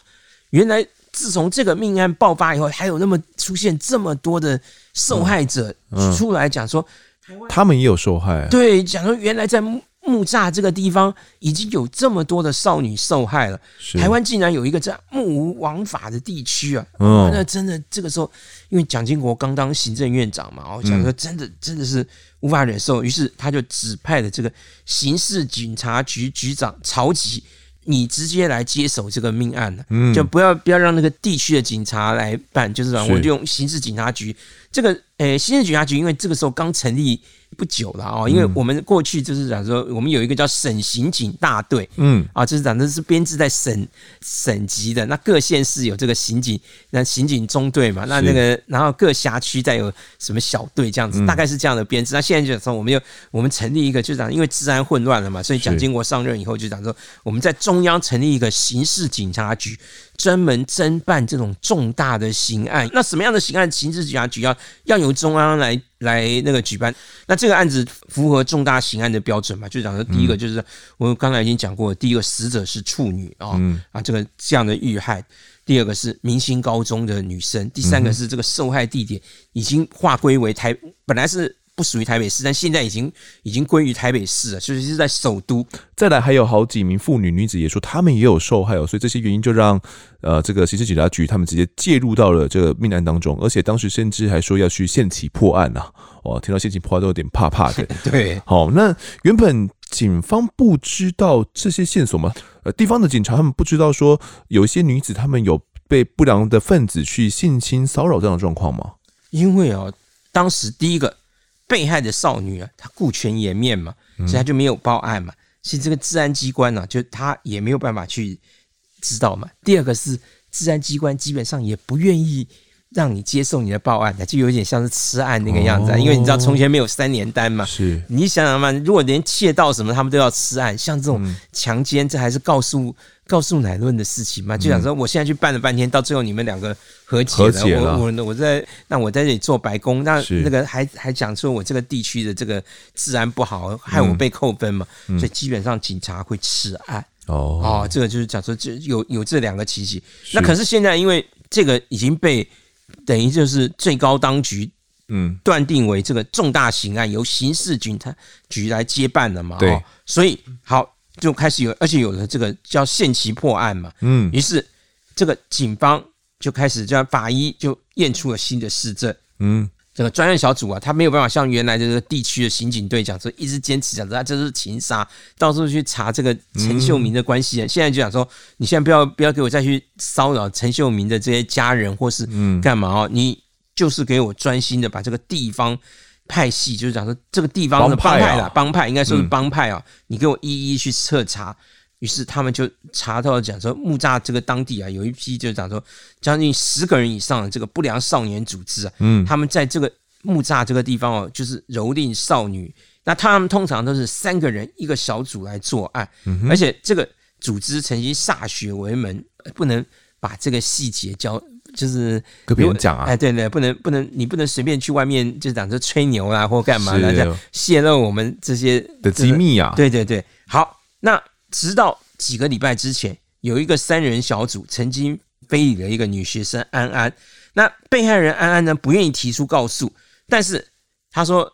原来自从这个命案爆发以后，还有那么出现这么多的受害者出来讲说，他们也有受害。对，讲说原来在木木栅这个地方已经有这么多的少女受害了。台湾竟然有一个这样目无王法的地区啊！那真的这个时候，因为蒋经国刚当行政院长嘛，我讲说真的真的是无法忍受，于是他就指派了这个刑事警察局局长曹吉。你直接来接手这个命案了，嗯，就不要不要让那个地区的警察来办，就是说我就用刑事警察局这个，诶，刑事警察局，因为这个时候刚成立。不久了哦，因为我们过去就是讲说，我们有一个叫省刑警大队，嗯啊，就是讲的是编制在省省级的，那各县市有这个刑警，那刑警中队嘛，那那个然后各辖区再有什么小队这样子，大概是这样的编制。那现在就讲说，我们又我们成立一个，就讲因为治安混乱了嘛，所以蒋经国上任以后就讲说，我们在中央成立一个刑事警察局。专门侦办这种重大的刑案，那什么样的刑案，刑事警察局要要由中央来来那个举办？那这个案子符合重大刑案的标准嘛？就讲说，第一个就是我刚才已经讲过，第一个死者是处女啊啊，这个这样的遇害；第二个是明星高中的女生；第三个是这个受害地点已经划归为台，本来是。不属于台北市，但现在已经已经归于台北市了，就是是在首都。再来还有好几名妇女女子也说他们也有受害哦，所以这些原因就让呃这个刑事警察局他们直接介入到了这个命案当中，而且当时甚至还说要去限期破案呐、啊。哇，听到限期破案都有点怕怕的。对，好，那原本警方不知道这些线索吗？呃，地方的警察他们不知道说有一些女子他们有被不良的分子去性侵骚扰这样的状况吗？因为啊，当时第一个。被害的少女啊，她顾全颜面嘛，所以她就没有报案嘛。其实这个治安机关呢、啊，就他也没有办法去知道嘛。第二个是治安机关基本上也不愿意让你接受你的报案的，就有点像是吃案那个样子。因为你知道从前没有三年单嘛，是你想想嘛，如果连窃盗什么他们都要吃案，像这种强奸，这还是告诉。告诉乃论的事情嘛，就想说，我现在去办了半天，到最后你们两个和解了。解了。我我我在那我在这里做白工，那那个还还讲说我这个地区的这个治安不好，害我被扣分嘛。所以基本上警察会吃案。哦哦，这个就是讲说，这有有这两个情形。那可是现在因为这个已经被等于就是最高当局嗯断定为这个重大刑案，由刑事警察局来接办了嘛。对，所以好。就开始有，而且有了这个叫限期破案嘛，嗯，于是这个警方就开始叫法医就验出了新的事证，嗯，这个专案小组啊，他没有办法像原来的这个地区的刑警队讲说，一直坚持讲说他这是情杀，到处去查这个陈秀明的关系人，现在就讲说，你现在不要不要给我再去骚扰陈秀明的这些家人或是干嘛哦，你就是给我专心的把这个地方。派系就是讲说这个地方的帮派啦，帮派应该说是帮派啊，你给我一一去彻查。于是他们就查到讲说木栅这个当地啊，有一批就是讲说将近十个人以上的这个不良少年组织啊，嗯，他们在这个木栅这个地方哦，就是蹂躏少女。那他们通常都是三个人一个小组来作案，而且这个组织曾经歃血为盟，不能把这个细节交。就是跟别人讲啊，哎，对对，不能不能，你不能随便去外面就讲这吹牛啊，或干嘛的，这样泄露我们这些的机密啊。对对对，好，那直到几个礼拜之前，有一个三人小组曾经非礼了一个女学生安安，那被害人安安呢，不愿意提出告诉，但是他说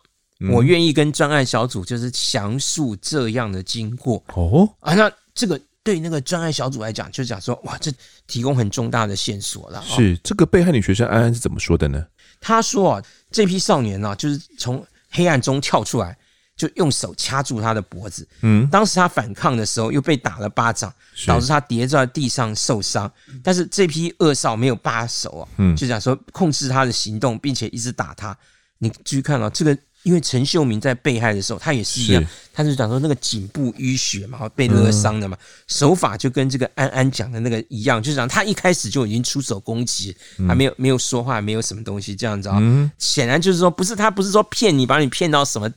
我愿意跟专案小组就是详述这样的经过哦啊，那这个。对那个专案小组来讲，就讲说哇，这提供很重大的线索了。是这个被害女学生安安是怎么说的呢？她说啊，这批少年呢、啊，就是从黑暗中跳出来，就用手掐住他的脖子。嗯，当时他反抗的时候，又被打了巴掌，导致他跌在地上受伤。但是这批恶少没有罢手啊，嗯，就想说控制他的行动，并且一直打他。你注意看哦这个。因为陈秀明在被害的时候，他也是一样，他是讲说那个颈部淤血嘛，被勒伤的嘛，手法就跟这个安安讲的那个一样，就是讲他一开始就已经出手攻击，还没有没有说话，没有什么东西这样子啊。显然就是说，不是他不是说骗你，把你骗到什么，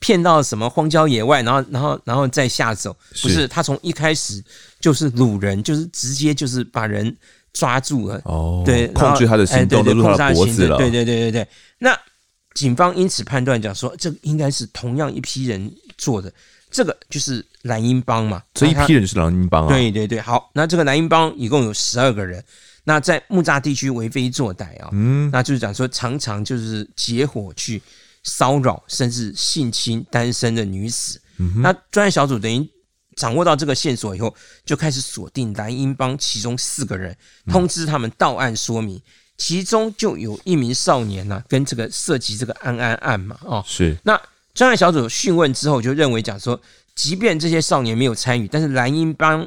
骗到什么荒郊野外，然后然后然后再下手，不是。他从一开始就是掳人，就是直接就是把人抓住了，哦，对，控制他的行动，都录他的脖子了，对对对对对，那。警方因此判断讲说，这个应该是同样一批人做的，这个就是蓝鹰帮嘛。这一批人是蓝鹰帮啊。对对对，好，那这个蓝鹰帮一共有十二个人，那在木栅地区为非作歹啊，嗯，那就是讲说常常就是结伙去骚扰甚至性侵单身的女子。嗯，那专案小组等于掌握到这个线索以后，就开始锁定蓝鹰帮其中四个人，通知他们到案说明。其中就有一名少年呢、啊，跟这个涉及这个安安案嘛，哦，是。那专案小组讯问之后，就认为讲说，即便这些少年没有参与，但是蓝鹰帮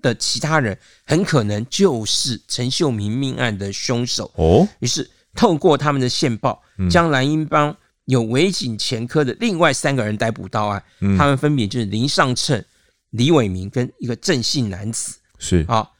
的其他人，很可能就是陈秀明命案的凶手哦。于是透过他们的线报，将蓝鹰帮有违警前科的另外三个人逮捕到案。嗯、他们分别就是林尚趁、李伟明跟一个郑姓男子。是啊，那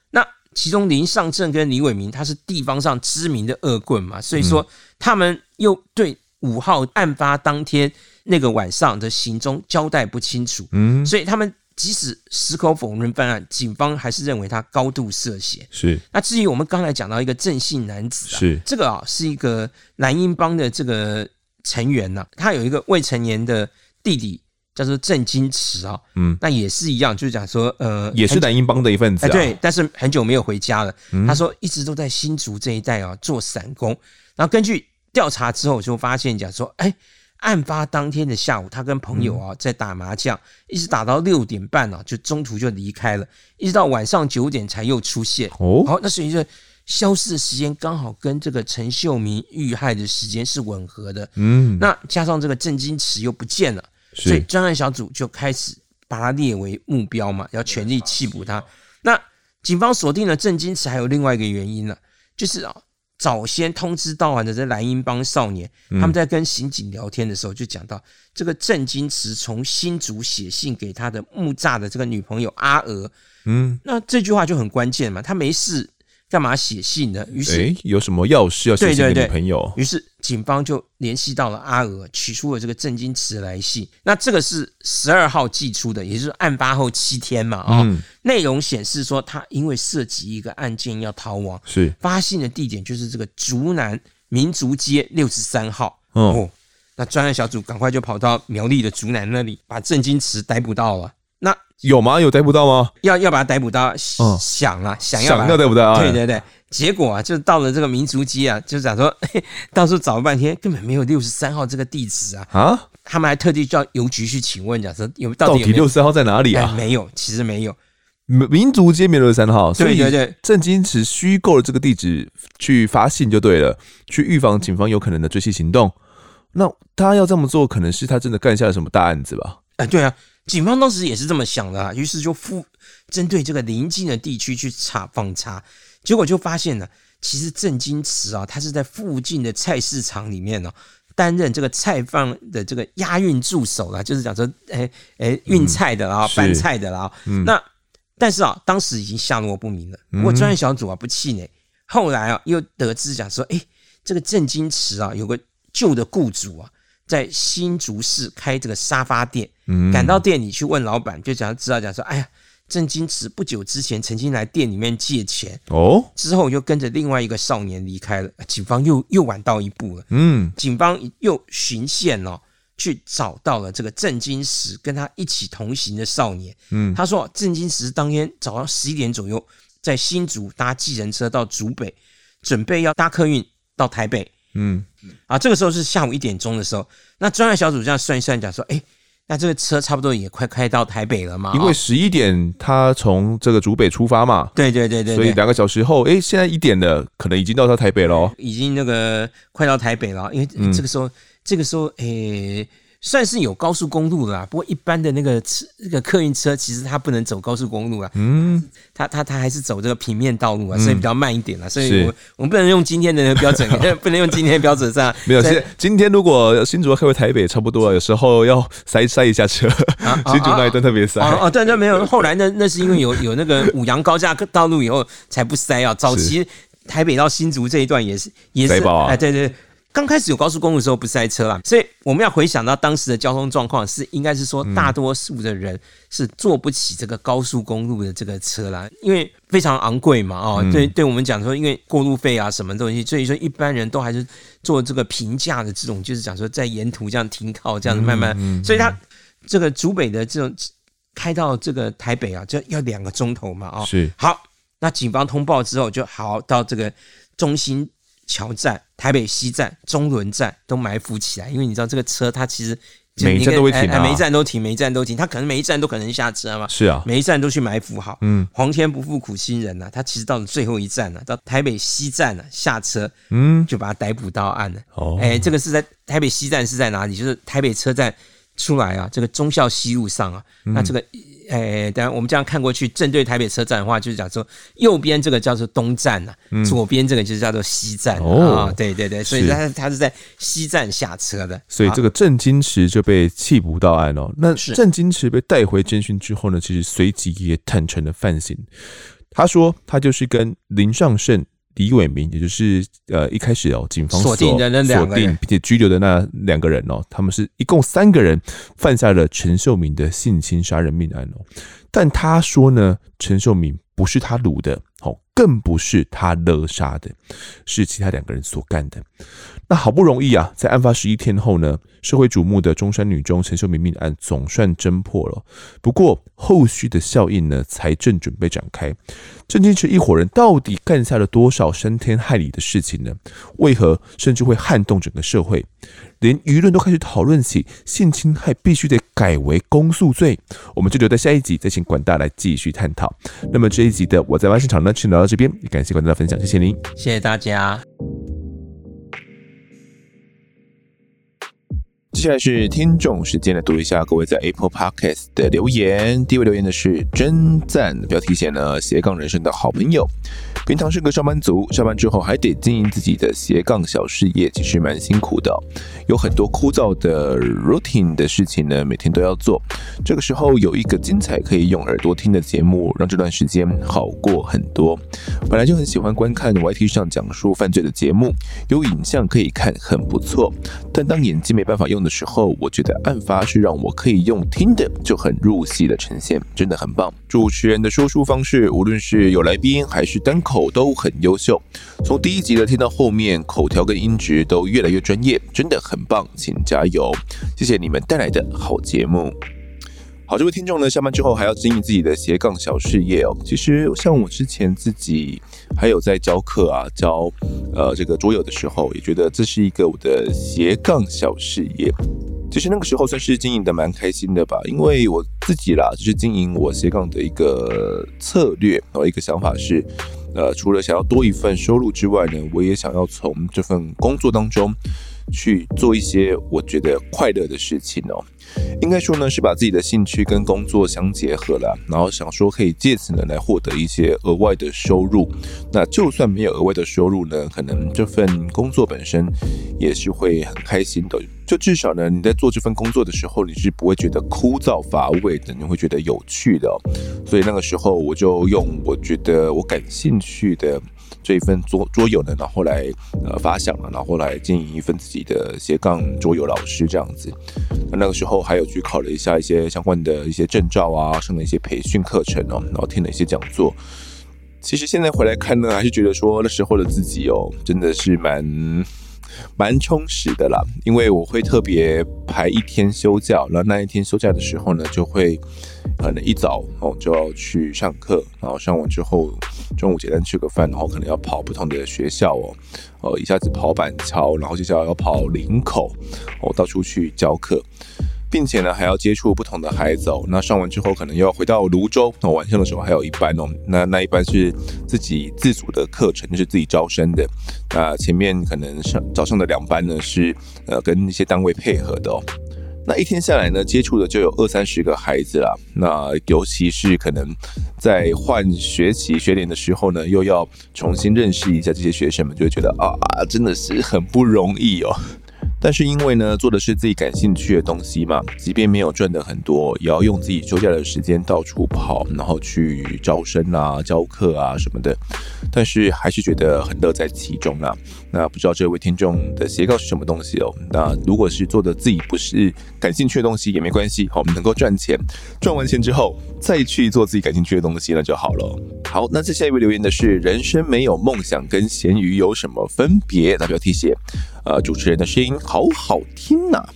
其中林尚正跟李伟明，他是地方上知名的恶棍嘛，所以说他们又对五号案发当天那个晚上的行踪交代不清楚，嗯，所以他们即使矢口否认犯案，警方还是认为他高度涉嫌。是，那至于我们刚才讲到一个郑姓男子啊，是这个啊是一个蓝鹰帮的这个成员呐、啊，他有一个未成年的弟弟。叫做郑金池啊，嗯，那也是一样，就是讲说，呃，也是南英帮的一份子、啊，哎，对，但是很久没有回家了。嗯、他说一直都在新竹这一带啊做散工，然后根据调查之后就发现讲说，哎，案发当天的下午，他跟朋友啊在打麻将，嗯、一直打到六点半啊，就中途就离开了，一直到晚上九点才又出现。哦，好，那所以就消失的时间刚好跟这个陈秀明遇害的时间是吻合的。嗯，那加上这个郑金池又不见了。所以专案小组就开始把他列为目标嘛，要全力缉捕他。那警方锁定了郑金池，还有另外一个原因呢，就是啊，早先通知到案的这蓝鹰帮少年，他们在跟刑警聊天的时候就讲到，这个郑金池从新竹写信给他的木栅的这个女朋友阿娥，嗯，那这句话就很关键嘛，他没事。干嘛写信呢？于是，哎，有什么要事要写信给女朋友？于是警方就联系到了阿娥，取出了这个郑金池来信。那这个是十二号寄出的，也就是案发后七天嘛。啊、嗯，内容显示说他因为涉及一个案件要逃亡，是发信的地点就是这个竹南民族街六十三号。哦，那专案小组赶快就跑到苗栗的竹南那里，把郑金池逮捕到了。那有吗？有逮捕到吗？要要把他逮捕到，嗯、想啊，想要想要逮捕到啊！对对对，结果啊，就到了这个民族街啊，就想说，到处找了半天，根本没有六十三号这个地址啊！啊，他们还特地叫邮局去请问，讲说有到底六十三号在哪里啊？没有，其实没有，民族街没有六十三号，所以对对对，郑金池虚构了这个地址去发信就对了，去预防警方有可能的追缉行动。那他要这么做，可能是他真的干下了什么大案子吧？哎，对啊。警方当时也是这么想的啊，于是就附针对这个邻近的地区去查访查，结果就发现呢，其实郑金池啊，他是在附近的菜市场里面呢，担任这个菜贩的这个押运助手啦，就是讲说，哎哎运菜的啦，搬菜的啦。嗯那但是啊，当时已经下落不明了。不过专案小组啊不气馁，后来啊又得知讲说，哎，这个郑金池啊有个旧的雇主啊。在新竹市开这个沙发店，赶到店里去问老板，就讲知道讲说，哎呀，郑金池不久之前曾经来店里面借钱。哦，之后又跟着另外一个少年离开了，警方又又晚到一步了，嗯，警方又循线哦，去找到了这个郑金石跟他一起同行的少年，嗯，他说郑金石当天早上十一点左右在新竹搭计程车到竹北，准备要搭客运到台北。嗯，啊，这个时候是下午一点钟的时候，那专案小组这样算一算，讲说，哎，那这个车差不多也快开到台北了嘛？因为十一点他从这个竹北出发嘛，对对对对，所以两个小时后，哎，现在一点了，可能已经到他台北了，已经那个快到台北了，因为这个时候，这个时候，哎。算是有高速公路的啦，不过一般的那个车，那个客运车其实它不能走高速公路啊，嗯，它它它还是走这个平面道路啊，所以比较慢一点啦。所以我我们不能用今天的那个标准，不能用今天的标准上。没有，现今天如果新竹开回台北，差不多有时候要塞塞一下车，新竹那一段特别塞。哦，对对，没有，后来那那是因为有有那个五羊高架道路以后才不塞啊。早期台北到新竹这一段也是也是，哎，对对。刚开始有高速公路的时候不塞车啦，所以我们要回想到当时的交通状况是应该是说大多数的人是坐不起这个高速公路的这个车啦，因为非常昂贵嘛，哦，对，对我们讲说因为过路费啊什么东西，所以说一般人都还是坐这个平价的这种，就是讲说在沿途这样停靠这样子慢慢，所以他这个竹北的这种开到这个台北啊，就要两个钟头嘛，哦，是。好，那警方通报之后就好到这个中心。桥站、台北西站、中仑站都埋伏起来，因为你知道这个车它其实每一站都会停啊，每一站都停，每一站都停，它可能每一站都可能下车嘛。是啊，每一站都去埋伏好。嗯，皇天不负苦心人呐，他其实到了最后一站了，到台北西站了下车，嗯，就把他逮捕到案了。哦，哎，这个是在台北西站是在哪里？就是台北车站出来啊，这个忠孝西路上啊，嗯、那这个。哎，当然，我们这样看过去，正对台北车站的话，就是讲说右边这个叫做东站呐、啊，嗯、左边这个就是叫做西站啊、哦哦。对对对，所以他他是在西站下车的。所以这个郑金池就被弃捕到案哦。那郑金池被带回侦讯之后呢，其实随即也坦诚了犯行。他说他就是跟林尚胜。李伟明，也就是呃一开始哦，警方锁定的那两个人，锁定并且拘留的那两个人哦，他们是一共三个人犯下了陈秀敏的性侵杀人命案哦。但他说呢，陈秀敏不是他掳的，哦，更不是他勒杀的，是其他两个人所干的。那好不容易啊，在案发十一天后呢，社会瞩目的中山女中陈秀敏命案总算侦破了。不过后续的效应呢，才正准备展开。郑金池一伙人到底干下了多少伤天害理的事情呢？为何甚至会撼动整个社会？连舆论都开始讨论起性侵害必须得改为公诉罪。我们就留在下一集再请管大来继续探讨。那么这一集的我在外现场呢，就聊到这边，也感谢观众的分享，谢谢您，谢谢大家。接下来是听众时间，来读一下各位在 Apple Podcast 的留言。第一位留言的是真赞，标题写呢斜杠人生的好朋友。平常是个上班族，下班之后还得经营自己的斜杠小事业，其实蛮辛苦的，有很多枯燥的 routine 的事情呢，每天都要做。这个时候有一个精彩可以用耳朵听的节目，让这段时间好过很多。本来就很喜欢观看 YT 上讲述犯罪的节目，有影像可以看，很不错。但当眼睛没办法用的时候，我觉得案发是让我可以用听的，就很入戏的呈现，真的很棒。主持人的说书方式，无论是有来宾还是单口。口都很优秀，从第一集的听到后面，口条跟音质都越来越专业，真的很棒，请加油！谢谢你们带来的好节目。好，这位听众呢，下班之后还要经营自己的斜杠小事业哦。其实像我之前自己还有在教课啊，教呃这个桌游的时候，也觉得这是一个我的斜杠小事业。其实那个时候算是经营的蛮开心的吧，因为我自己啦，就是经营我斜杠的一个策略，然后一个想法是。呃，除了想要多一份收入之外呢，我也想要从这份工作当中去做一些我觉得快乐的事情哦。应该说呢，是把自己的兴趣跟工作相结合了，然后想说可以借此呢来获得一些额外的收入。那就算没有额外的收入呢，可能这份工作本身也是会很开心的。就至少呢，你在做这份工作的时候，你是不会觉得枯燥乏味的，你会觉得有趣的。所以那个时候，我就用我觉得我感兴趣的。这一份桌桌游呢，然后来呃发想了，然后来经营一份自己的斜杠桌游老师这样子。那那个时候还有去考了一下一些相关的一些证照啊，上了一些培训课程哦，然后听了一些讲座。其实现在回来看呢，还是觉得说那时候的自己哦，真的是蛮蛮充实的啦。因为我会特别排一天休假，然后那一天休假的时候呢，就会。可能一早哦就要去上课，然后上完之后中午简单吃个饭，然后可能要跑不同的学校哦，呃一下子跑板桥，然后接下来要跑林口，哦到处去教课，并且呢还要接触不同的孩子哦。那上完之后可能又要回到泸州，那晚上的时候还有一班哦，那那一班是自己自主的课程，就是自己招生的。那前面可能上早上的两班呢是呃跟一些单位配合的哦。那一天下来呢，接触的就有二三十个孩子啦。那尤其是可能在换学期学年的时候呢，又要重新认识一下这些学生们，就会觉得啊，真的是很不容易哦。但是因为呢，做的是自己感兴趣的东西嘛，即便没有赚的很多，也要用自己休假的时间到处跑，然后去招生啊、教课啊什么的。但是还是觉得很乐在其中啊。那不知道这位听众的斜杠是什么东西哦？那如果是做的自己不是感兴趣的东西也没关系，我们能够赚钱，赚完钱之后再去做自己感兴趣的东西那就好了。好，那接下一位留言的是：人生没有梦想跟咸鱼有什么分别？那标题写。呃，主持人的声音好好听呐、啊，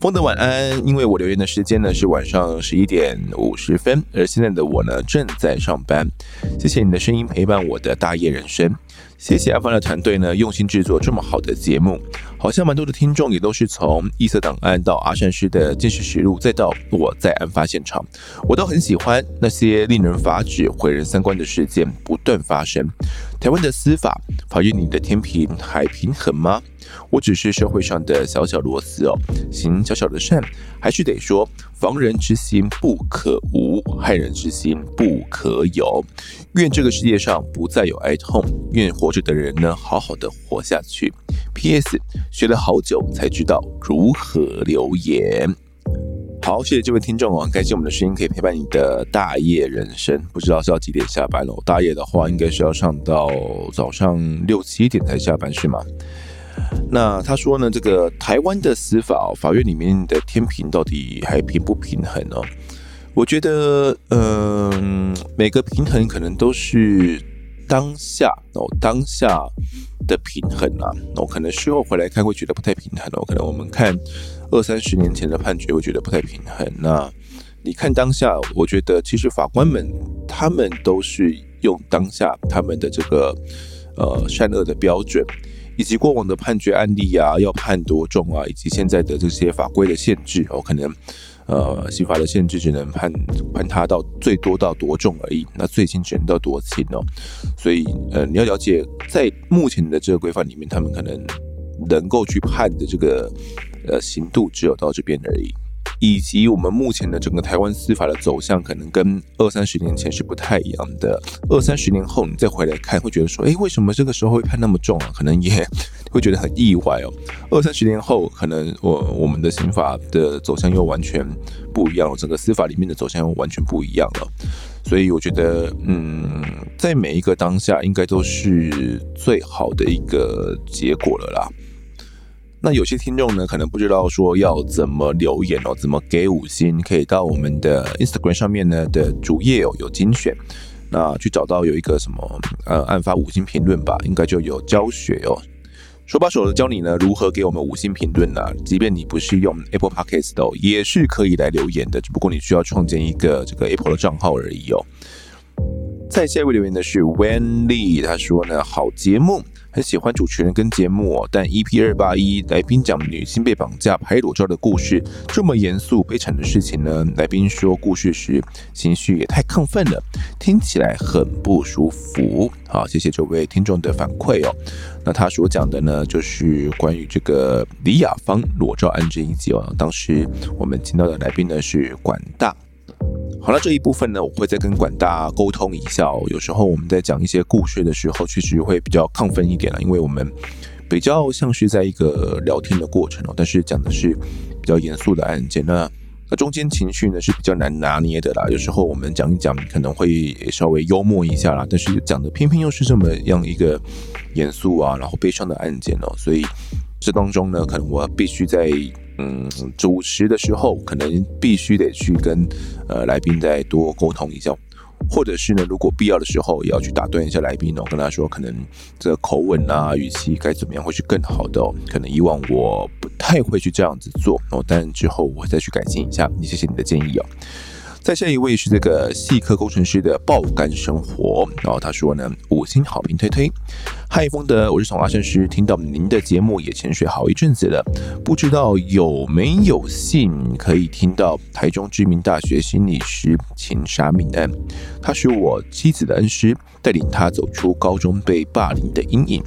丰德晚安。因为我留言的时间呢是晚上十一点五十分，而现在的我呢正在上班。谢谢你的声音陪伴我的大夜人生。谢谢阿方的团队呢，用心制作这么好的节目。好像蛮多的听众也都是从异色档案到阿善师的鉴识实录，再到我在案发现场，我都很喜欢那些令人发指、毁人三观的事件不断发生。台湾的司法法院里的天平还平衡吗？我只是社会上的小小螺丝哦，行小小的善，还是得说防人之心不可无，害人之心不可有。愿这个世界上不再有哀痛，愿活着的人呢好好的活下去。P.S. 学了好久才知道如何留言。好，谢谢这位听众哦，感谢我们的声音可以陪伴你的大夜人生。不知道是要几点下班哦？大夜的话，应该是要上到早上六七点才下班是吗？那他说呢，这个台湾的司法法院里面的天平到底还平不平衡呢？我觉得，嗯，每个平衡可能都是当下哦，当下的平衡啊，哦，可能事后回来看会觉得不太平衡哦。可能我们看二三十年前的判决会觉得不太平衡。那你看当下，我觉得其实法官们他们都是用当下他们的这个呃善恶的标准。以及过往的判决案例啊，要判多重啊，以及现在的这些法规的限制哦，可能呃刑法的限制只能判判他到最多到多重而已，那最轻只能到多轻哦。所以呃你要了解，在目前的这个规范里面，他们可能能够去判的这个呃刑度只有到这边而已。以及我们目前的整个台湾司法的走向，可能跟二三十年前是不太一样的。二三十年后你再回来看，会觉得说，诶，为什么这个时候会判那么重啊？可能也 会觉得很意外哦。二三十年后，可能我我们的刑法的走向又完全不一样了，整个司法里面的走向又完全不一样了。所以我觉得，嗯，在每一个当下，应该都是最好的一个结果了啦。那有些听众呢，可能不知道说要怎么留言哦，怎么给五星？可以到我们的 Instagram 上面呢的主页哦，有精选，那去找到有一个什么呃，案发五星评论吧，应该就有教学哦，手把手的教你呢如何给我们五星评论啊，即便你不是用 Apple Podcast 哦，也是可以来留言的，只不过你需要创建一个这个 Apple 的账号而已哦。在下一位留言的是 Wendy，他说呢，好节目。很喜欢主持人跟节目哦，但 EP 二八一来宾讲女性被绑架拍裸照的故事，这么严肃悲惨的事情呢？来宾说故事时情绪也太亢奋了，听起来很不舒服。好，谢谢这位听众的反馈哦。那他所讲的呢，就是关于这个李雅芳裸照案这一集哦。当时我们请到的来宾呢是管大。好了，这一部分呢，我会再跟管大沟通一下哦。有时候我们在讲一些故事的时候，确实会比较亢奋一点了，因为我们比较像是在一个聊天的过程哦，但是讲的是比较严肃的案件，那那中间情绪呢是比较难拿捏的啦。有时候我们讲一讲可能会稍微幽默一下啦，但是讲的偏偏又是这么样一个严肃啊，然后悲伤的案件哦，所以这当中呢，可能我必须在。嗯，主持的时候可能必须得去跟呃来宾再多沟通一下，或者是呢，如果必要的时候也要去打断一下来宾哦，跟他说可能这个口吻啊、语气该怎么样会是更好的哦。可能以往我不太会去这样子做哦，但之后我会再去改进一下。谢谢你的建议哦。再下一位是这个细科工程师的爆肝生活，然后他说呢，五星好评推推。嗨，丰德，我是从阿善师听到您的节目也潜水好一阵子了，不知道有没有幸可以听到台中知名大学心理师情杀命案。他是我妻子的恩师，带领他走出高中被霸凌的阴影。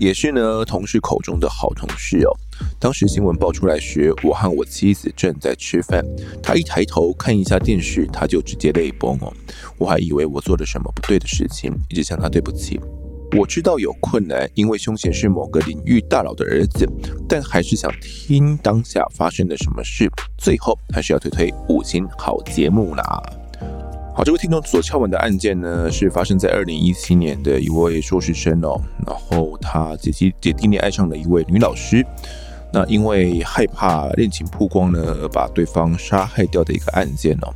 也是呢，同事口中的好同事哦。当时新闻爆出来时，我和我妻子正在吃饭，他一抬头看一下电视，他就直接泪崩哦。我还以为我做了什么不对的事情，一直向他对不起。我知道有困难，因为凶嫌是某个领域大佬的儿子，但还是想听当下发生了什么事。最后还是要推推五星好节目啦。好，这位听众所敲门的案件呢，是发生在二零一七年的一位硕士生哦，然后他姐姐姐弟恋爱上了一位女老师，那因为害怕恋情曝光呢，而把对方杀害掉的一个案件哦。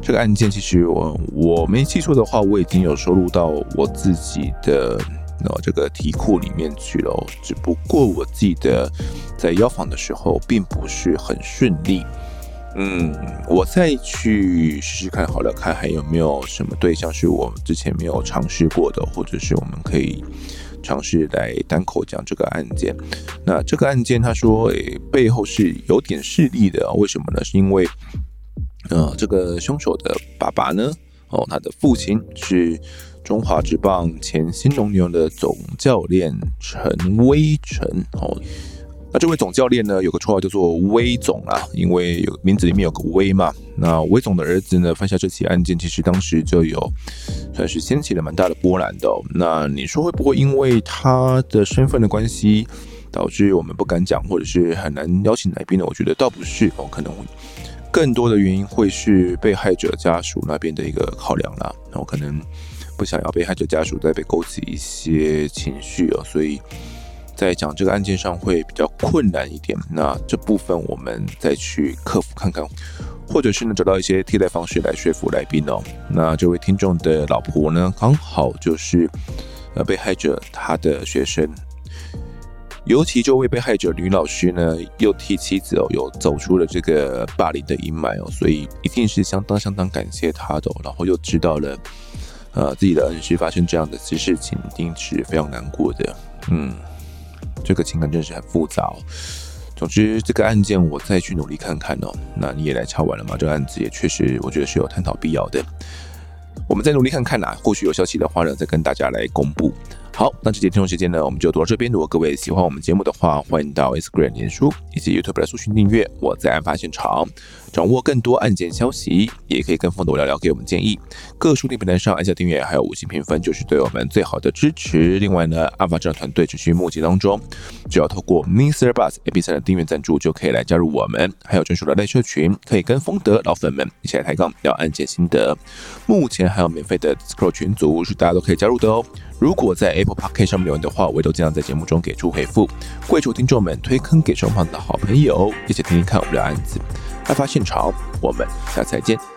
这个案件其实我我没记错的话，我已经有收录到我自己的哦这个题库里面去了，只不过我记得在邀访的时候并不是很顺利。嗯，我再去试试看好了，看还有没有什么对象是我之前没有尝试过的，或者是我们可以尝试来单口讲这个案件。那这个案件，他说，诶，背后是有点势力的，为什么呢？是因为，呃，这个凶手的爸爸呢，哦，他的父亲是中华职棒前新农牛的总教练陈威成，哦。那这位总教练呢，有个绰号叫做“威总”啊，因为有名字里面有个“威”嘛。那威总的儿子呢，犯下这起案件，其实当时就有算是掀起了蛮大的波澜的。那你说会不会因为他的身份的关系，导致我们不敢讲，或者是很难邀请来宾呢？我觉得倒不是哦，可能更多的原因会是被害者家属那边的一个考量啦。然后可能不想要被害者家属再被勾起一些情绪哦，所以。在讲这个案件上会比较困难一点，那这部分我们再去克服看看，或者是能找到一些替代方式来说服来宾哦。那这位听众的老婆呢，刚好就是呃被害者他的学生，尤其这位被害者女老师呢，又替妻子哦有走出了这个霸凌的阴霾哦，所以一定是相当相当感谢他的，然后又知道了呃自己的恩师发生这样的事情，一定是非常难过的，嗯。这个情感真是很复杂哦。总之，这个案件我再去努力看看哦。那你也来敲完了吗？这个案子也确实，我觉得是有探讨必要的。我们再努力看看呐，或许有消息的话呢，再跟大家来公布。好，那这节听众时间呢，我们就读到这边。如果各位喜欢我们节目的话，欢迎到 Instagram、脸书以及 YouTube 来搜寻订阅。我在案发现场，掌握更多案件消息，也可以跟风的我聊聊，给我们建议。各书店平台上按下订阅，还有五星评分，就是对我们最好的支持。另外呢，案发侦查团队持续募集当中，只要透过 Mr. Bus AP3 的订阅赞助，就可以来加入我们。还有专属的类社群，可以跟风德老粉们一起来抬杠聊案件心得。目前还有免费的 Discord 群组，是大家都可以加入的哦。如果在 Apple Podcast 上面留言的话，我也都尽量在节目中给出回复。跪求听众们推坑给双方的好朋友，一起听听看我们的案子。案发现场，我们下次再见。